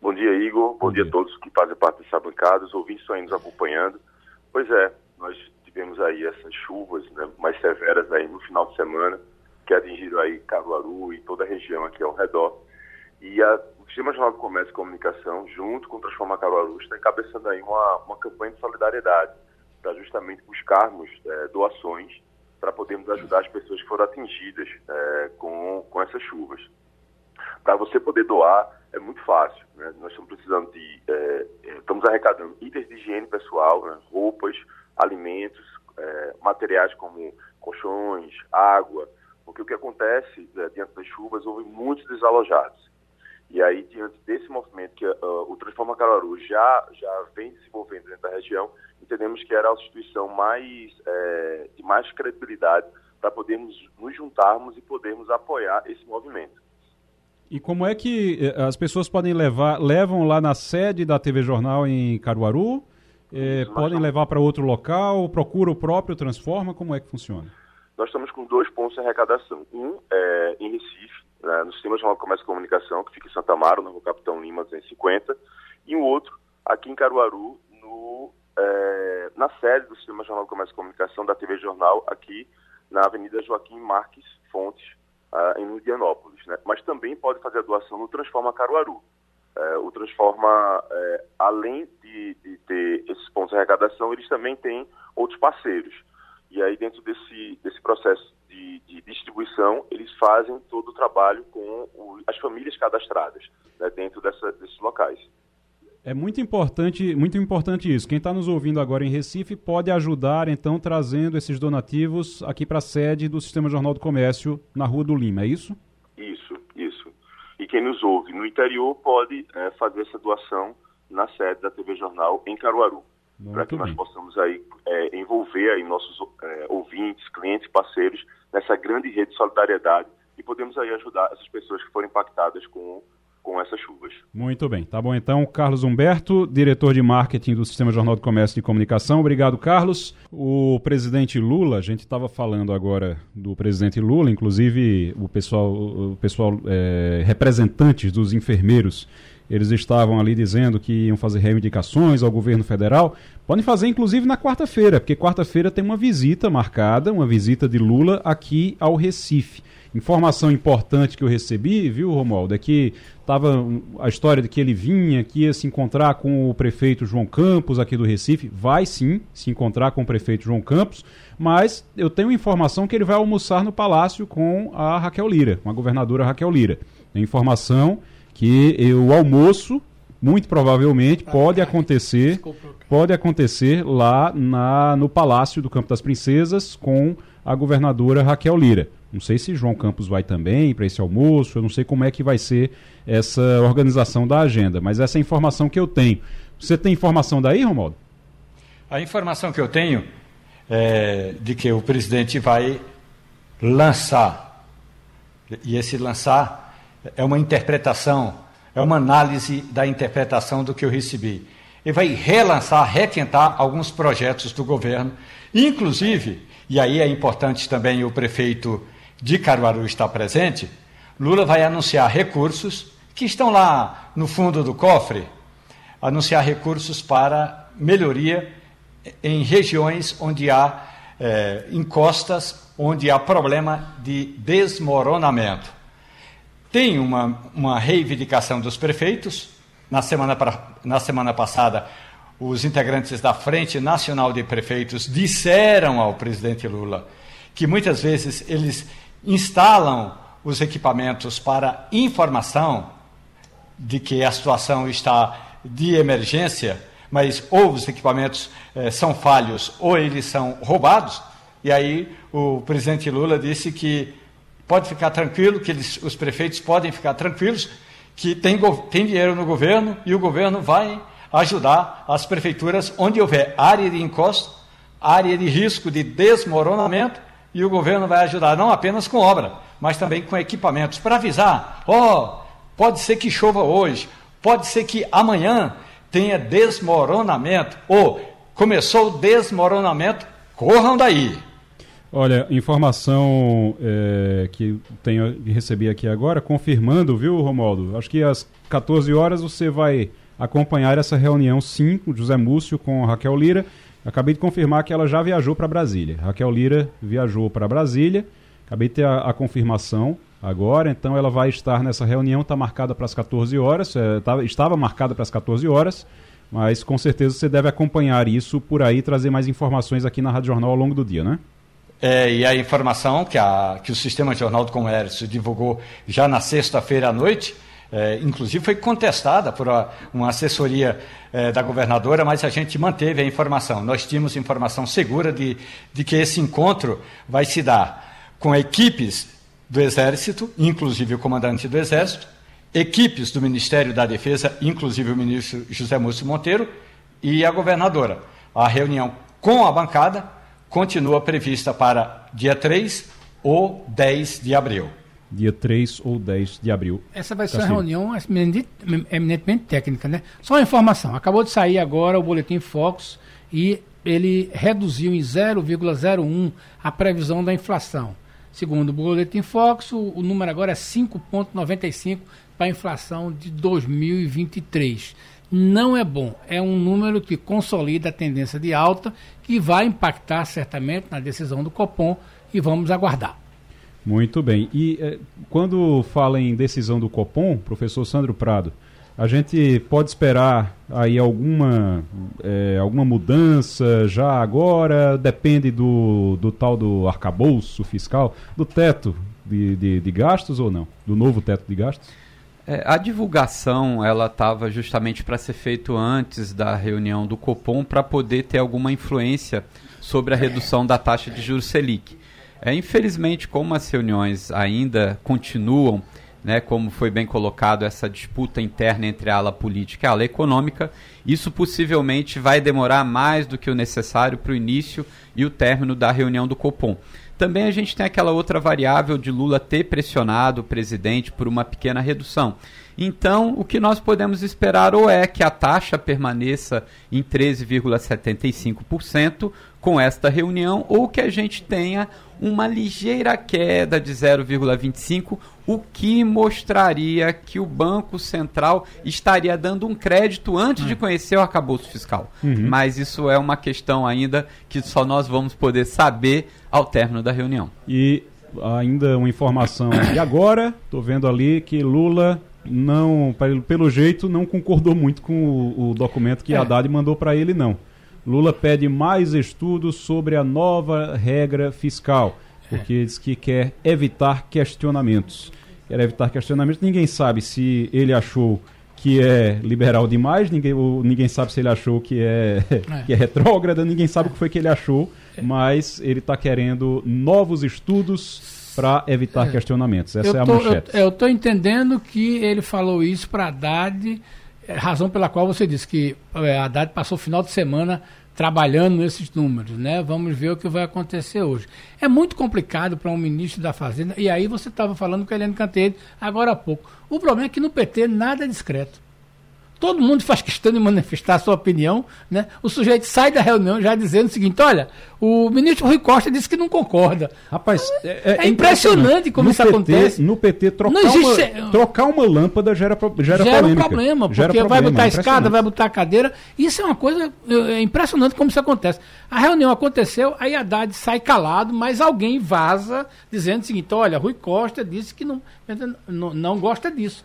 Bom dia, Igor. Bom, Bom dia. dia. a todos que fazem parte dessa bancada, os ouvintes estão aí nos acompanhando. Pois é, nós tivemos aí essas chuvas né, mais severas aí no final de semana, que atingiram aí Caruaru e toda a região aqui ao redor. E a, o Sistema Jornal do Comércio e Comunicação, junto com o Transforma Caruaru, está encabeçando aí uma, uma campanha de solidariedade para justamente buscarmos é, doações para podermos ajudar as pessoas que foram atingidas é, com, com essas chuvas. Para você poder doar é muito fácil. Né? Nós estamos precisando de. É, é estamos arrecadando itens de higiene pessoal, né? roupas, alimentos, é, materiais como colchões, água, porque o que acontece é, diante das chuvas, houve muitos desalojados. E aí, diante desse movimento que uh, o Transforma Caruaru já, já vem desenvolvendo dentro da região, entendemos que era a instituição mais, é, de mais credibilidade para podermos nos juntarmos e podermos apoiar esse movimento. E como é que eh, as pessoas podem levar, levam lá na sede da TV Jornal em Caruaru? É, podem levar para outro local? Procura o próprio Transforma? Como é que funciona? Nós estamos com dois pontos de arrecadação. Um é em Recife, né, no Sistema Jornal de Comércio e Comunicação, que fica em Santa Amaro, na Rua Capitão Lima 250, e um outro aqui em Caruaru, no é, na sede do Sistema Jornal do Comércio e Comunicação da TV Jornal, aqui na Avenida Joaquim Marques Fontes, uh, em Indianópolis. Né? Mas também pode fazer a doação no Transforma Caruaru. É, o Transforma, é, além de, de, ter esses pontos de arrecadação, eles também têm outros parceiros. E aí, dentro desse, desse processo de, de distribuição, eles fazem todo o trabalho com o, as famílias cadastradas né, dentro dessa, desses locais. É muito importante, muito importante isso. Quem está nos ouvindo agora em Recife pode ajudar, então, trazendo esses donativos aqui para a sede do Sistema Jornal do Comércio, na Rua do Lima, é isso? Quem nos ouve no interior pode é, fazer essa doação na sede da TV Jornal em Caruaru, para que bem. nós possamos aí é, envolver aí nossos é, ouvintes, clientes, parceiros nessa grande rede de solidariedade e podemos aí ajudar essas pessoas que foram impactadas com com essas chuvas. Muito bem. Tá bom então, Carlos Humberto, diretor de marketing do Sistema Jornal de Comércio e Comunicação. Obrigado, Carlos. O presidente Lula, a gente estava falando agora do presidente Lula, inclusive o pessoal, o pessoal é, representantes dos enfermeiros eles estavam ali dizendo que iam fazer reivindicações ao governo federal. Podem fazer, inclusive, na quarta-feira, porque quarta-feira tem uma visita marcada, uma visita de Lula aqui ao Recife. Informação importante que eu recebi, viu, Romualdo, é que estava a história de que ele vinha, que ia se encontrar com o prefeito João Campos aqui do Recife. Vai sim se encontrar com o prefeito João Campos, mas eu tenho informação que ele vai almoçar no palácio com a Raquel Lira, com a governadora Raquel Lira. Tem informação que o almoço muito provavelmente ah, pode acontecer pode acontecer lá na, no Palácio do Campo das Princesas com a governadora Raquel Lira. Não sei se João Campos vai também para esse almoço, eu não sei como é que vai ser essa organização da agenda, mas essa é a informação que eu tenho. Você tem informação daí, Romualdo? A informação que eu tenho é de que o presidente vai lançar, e esse lançar é uma interpretação, é uma análise da interpretação do que eu recebi. Ele vai relançar, requentar alguns projetos do governo, inclusive, e aí é importante também o prefeito de Caruaru está presente, Lula vai anunciar recursos que estão lá no fundo do cofre, anunciar recursos para melhoria em regiões onde há é, encostas, onde há problema de desmoronamento. Tem uma, uma reivindicação dos prefeitos. Na semana, na semana passada, os integrantes da Frente Nacional de Prefeitos disseram ao presidente Lula que muitas vezes eles instalam os equipamentos para informação de que a situação está de emergência, mas ou os equipamentos eh, são falhos ou eles são roubados. E aí o presidente Lula disse que pode ficar tranquilo, que eles, os prefeitos podem ficar tranquilos, que tem, tem dinheiro no governo e o governo vai ajudar as prefeituras onde houver área de encosto, área de risco de desmoronamento e o governo vai ajudar não apenas com obra, mas também com equipamentos para avisar: ó, oh, pode ser que chova hoje, pode ser que amanhã tenha desmoronamento, ou começou o desmoronamento, corram daí. Olha, informação é, que tenho recebi aqui agora, confirmando, viu, Romualdo? Acho que às 14 horas você vai acompanhar essa reunião, sim, com José Múcio, com Raquel Lira Acabei de confirmar que ela já viajou para Brasília. Raquel Lira viajou para Brasília. Acabei de ter a, a, confirmação agora, então ela vai estar nessa reunião, está marcada para as 14 horas, é, tá, estava marcada para as 14 horas, mas com certeza você deve acompanhar isso por aí, trazer mais informações aqui na Rádio Jornal ao longo do dia, né? É, e a informação que, a, que o Sistema Jornal do Comércio divulgou já na sexta-feira à noite é, inclusive foi contestada por uma assessoria é, da governadora, mas a gente manteve a informação. Nós tínhamos informação segura de, de que esse encontro vai se dar com equipes do Exército, inclusive o comandante do Exército, equipes do Ministério da Defesa, inclusive o ministro José Múcio Monteiro, e a governadora. A reunião com a bancada continua prevista para dia 3 ou 10 de abril dia 3 ou 10 de abril. Essa vai ser uma reunião eminentemente técnica, né? Só uma informação, acabou de sair agora o boletim Fox e ele reduziu em 0,01 a previsão da inflação. Segundo o boletim Fox, o, o número agora é 5,95 para a inflação de 2023. Não é bom, é um número que consolida a tendência de alta, que vai impactar certamente na decisão do Copom e vamos aguardar. Muito bem. E eh, quando fala em decisão do Copom, professor Sandro Prado, a gente pode esperar aí alguma, eh, alguma mudança já agora? Depende do, do tal do arcabouço fiscal, do teto de, de, de gastos ou não? Do novo teto de gastos? É, a divulgação ela estava justamente para ser feito antes da reunião do Copom para poder ter alguma influência sobre a redução da taxa de juros Selic. É, infelizmente, como as reuniões ainda continuam, né, como foi bem colocado, essa disputa interna entre a ala política e a ala econômica, isso possivelmente vai demorar mais do que o necessário para o início e o término da reunião do Copom. Também a gente tem aquela outra variável de Lula ter pressionado o presidente por uma pequena redução. Então, o que nós podemos esperar ou é que a taxa permaneça em 13,75% com esta reunião, ou que a gente tenha uma ligeira queda de 0,25, o que mostraria que o Banco Central estaria dando um crédito antes de hum. conhecer o arcabouço fiscal. Uhum. Mas isso é uma questão ainda que só nós vamos poder saber ao término da reunião. E ainda uma informação e agora, estou vendo ali que Lula não, pelo jeito, não concordou muito com o, o documento que é. Haddad mandou para ele, não. Lula pede mais estudos sobre a nova regra fiscal, porque diz que quer evitar questionamentos. Quer evitar questionamentos. Ninguém sabe se ele achou que é liberal demais, ninguém, ninguém sabe se ele achou que é, é. que é retrógrada, ninguém sabe o que foi que ele achou, é. mas ele está querendo novos estudos para evitar é. questionamentos. Essa eu é a tô, manchete. Eu estou entendendo que ele falou isso para Haddad, é, razão pela qual você disse que é, Haddad passou o final de semana trabalhando nesses números, né? Vamos ver o que vai acontecer hoje. É muito complicado para um ministro da Fazenda, e aí você estava falando com a Helene Canteiro agora há pouco. O problema é que no PT nada é discreto. Todo mundo faz questão de manifestar a sua opinião, né? O sujeito sai da reunião já dizendo o seguinte: olha, o ministro Rui Costa disse que não concorda. Rapaz, é, é, é impressionante como no isso PT, acontece. No PT, trocar, existe... uma, trocar uma lâmpada gera, gera, gera polêmica. problema, porque gera problema, vai botar a escada, vai botar a cadeira. Isso é uma coisa é, é impressionante como isso acontece. A reunião aconteceu, aí Haddad sai calado, mas alguém vaza dizendo o seguinte: olha, Rui Costa disse que não, não, não gosta disso.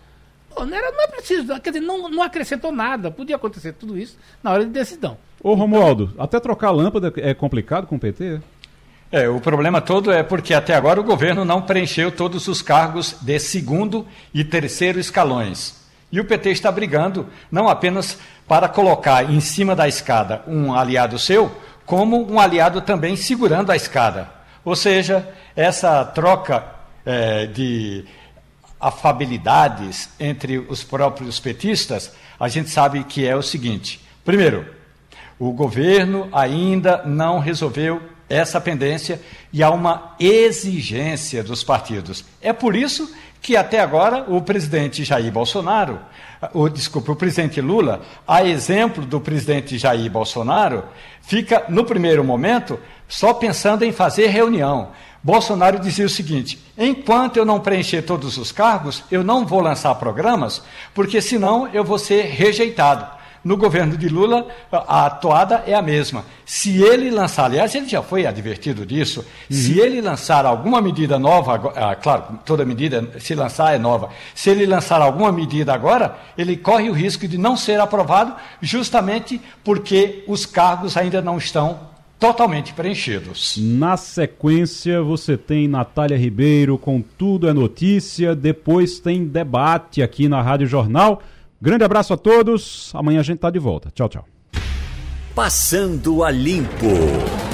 Pô, não, era, não é preciso, quer dizer, não, não acrescentou nada. Podia acontecer tudo isso na hora de decisão. Ô Romualdo, até trocar a lâmpada é complicado com o PT? É, o problema todo é porque até agora o governo não preencheu todos os cargos de segundo e terceiro escalões. E o PT está brigando não apenas para colocar em cima da escada um aliado seu, como um aliado também segurando a escada. Ou seja, essa troca é, de afabilidades entre os próprios petistas, a gente sabe que é o seguinte: primeiro, o governo ainda não resolveu essa pendência e há uma exigência dos partidos. É por isso que até agora o presidente Jair Bolsonaro, o, desculpa, o presidente Lula, a exemplo do presidente Jair Bolsonaro, fica no primeiro momento só pensando em fazer reunião. Bolsonaro dizia o seguinte: enquanto eu não preencher todos os cargos, eu não vou lançar programas, porque senão eu vou ser rejeitado. No governo de Lula, a toada é a mesma. Se ele lançar, aliás, ele já foi advertido disso, uhum. se ele lançar alguma medida nova, ah, claro, toda medida, se lançar é nova, se ele lançar alguma medida agora, ele corre o risco de não ser aprovado, justamente porque os cargos ainda não estão totalmente preenchidos. Na sequência, você tem Natália Ribeiro com Tudo é Notícia. Depois tem debate aqui na Rádio Jornal. Grande abraço a todos. Amanhã a gente está de volta. Tchau, tchau. Passando a Limpo.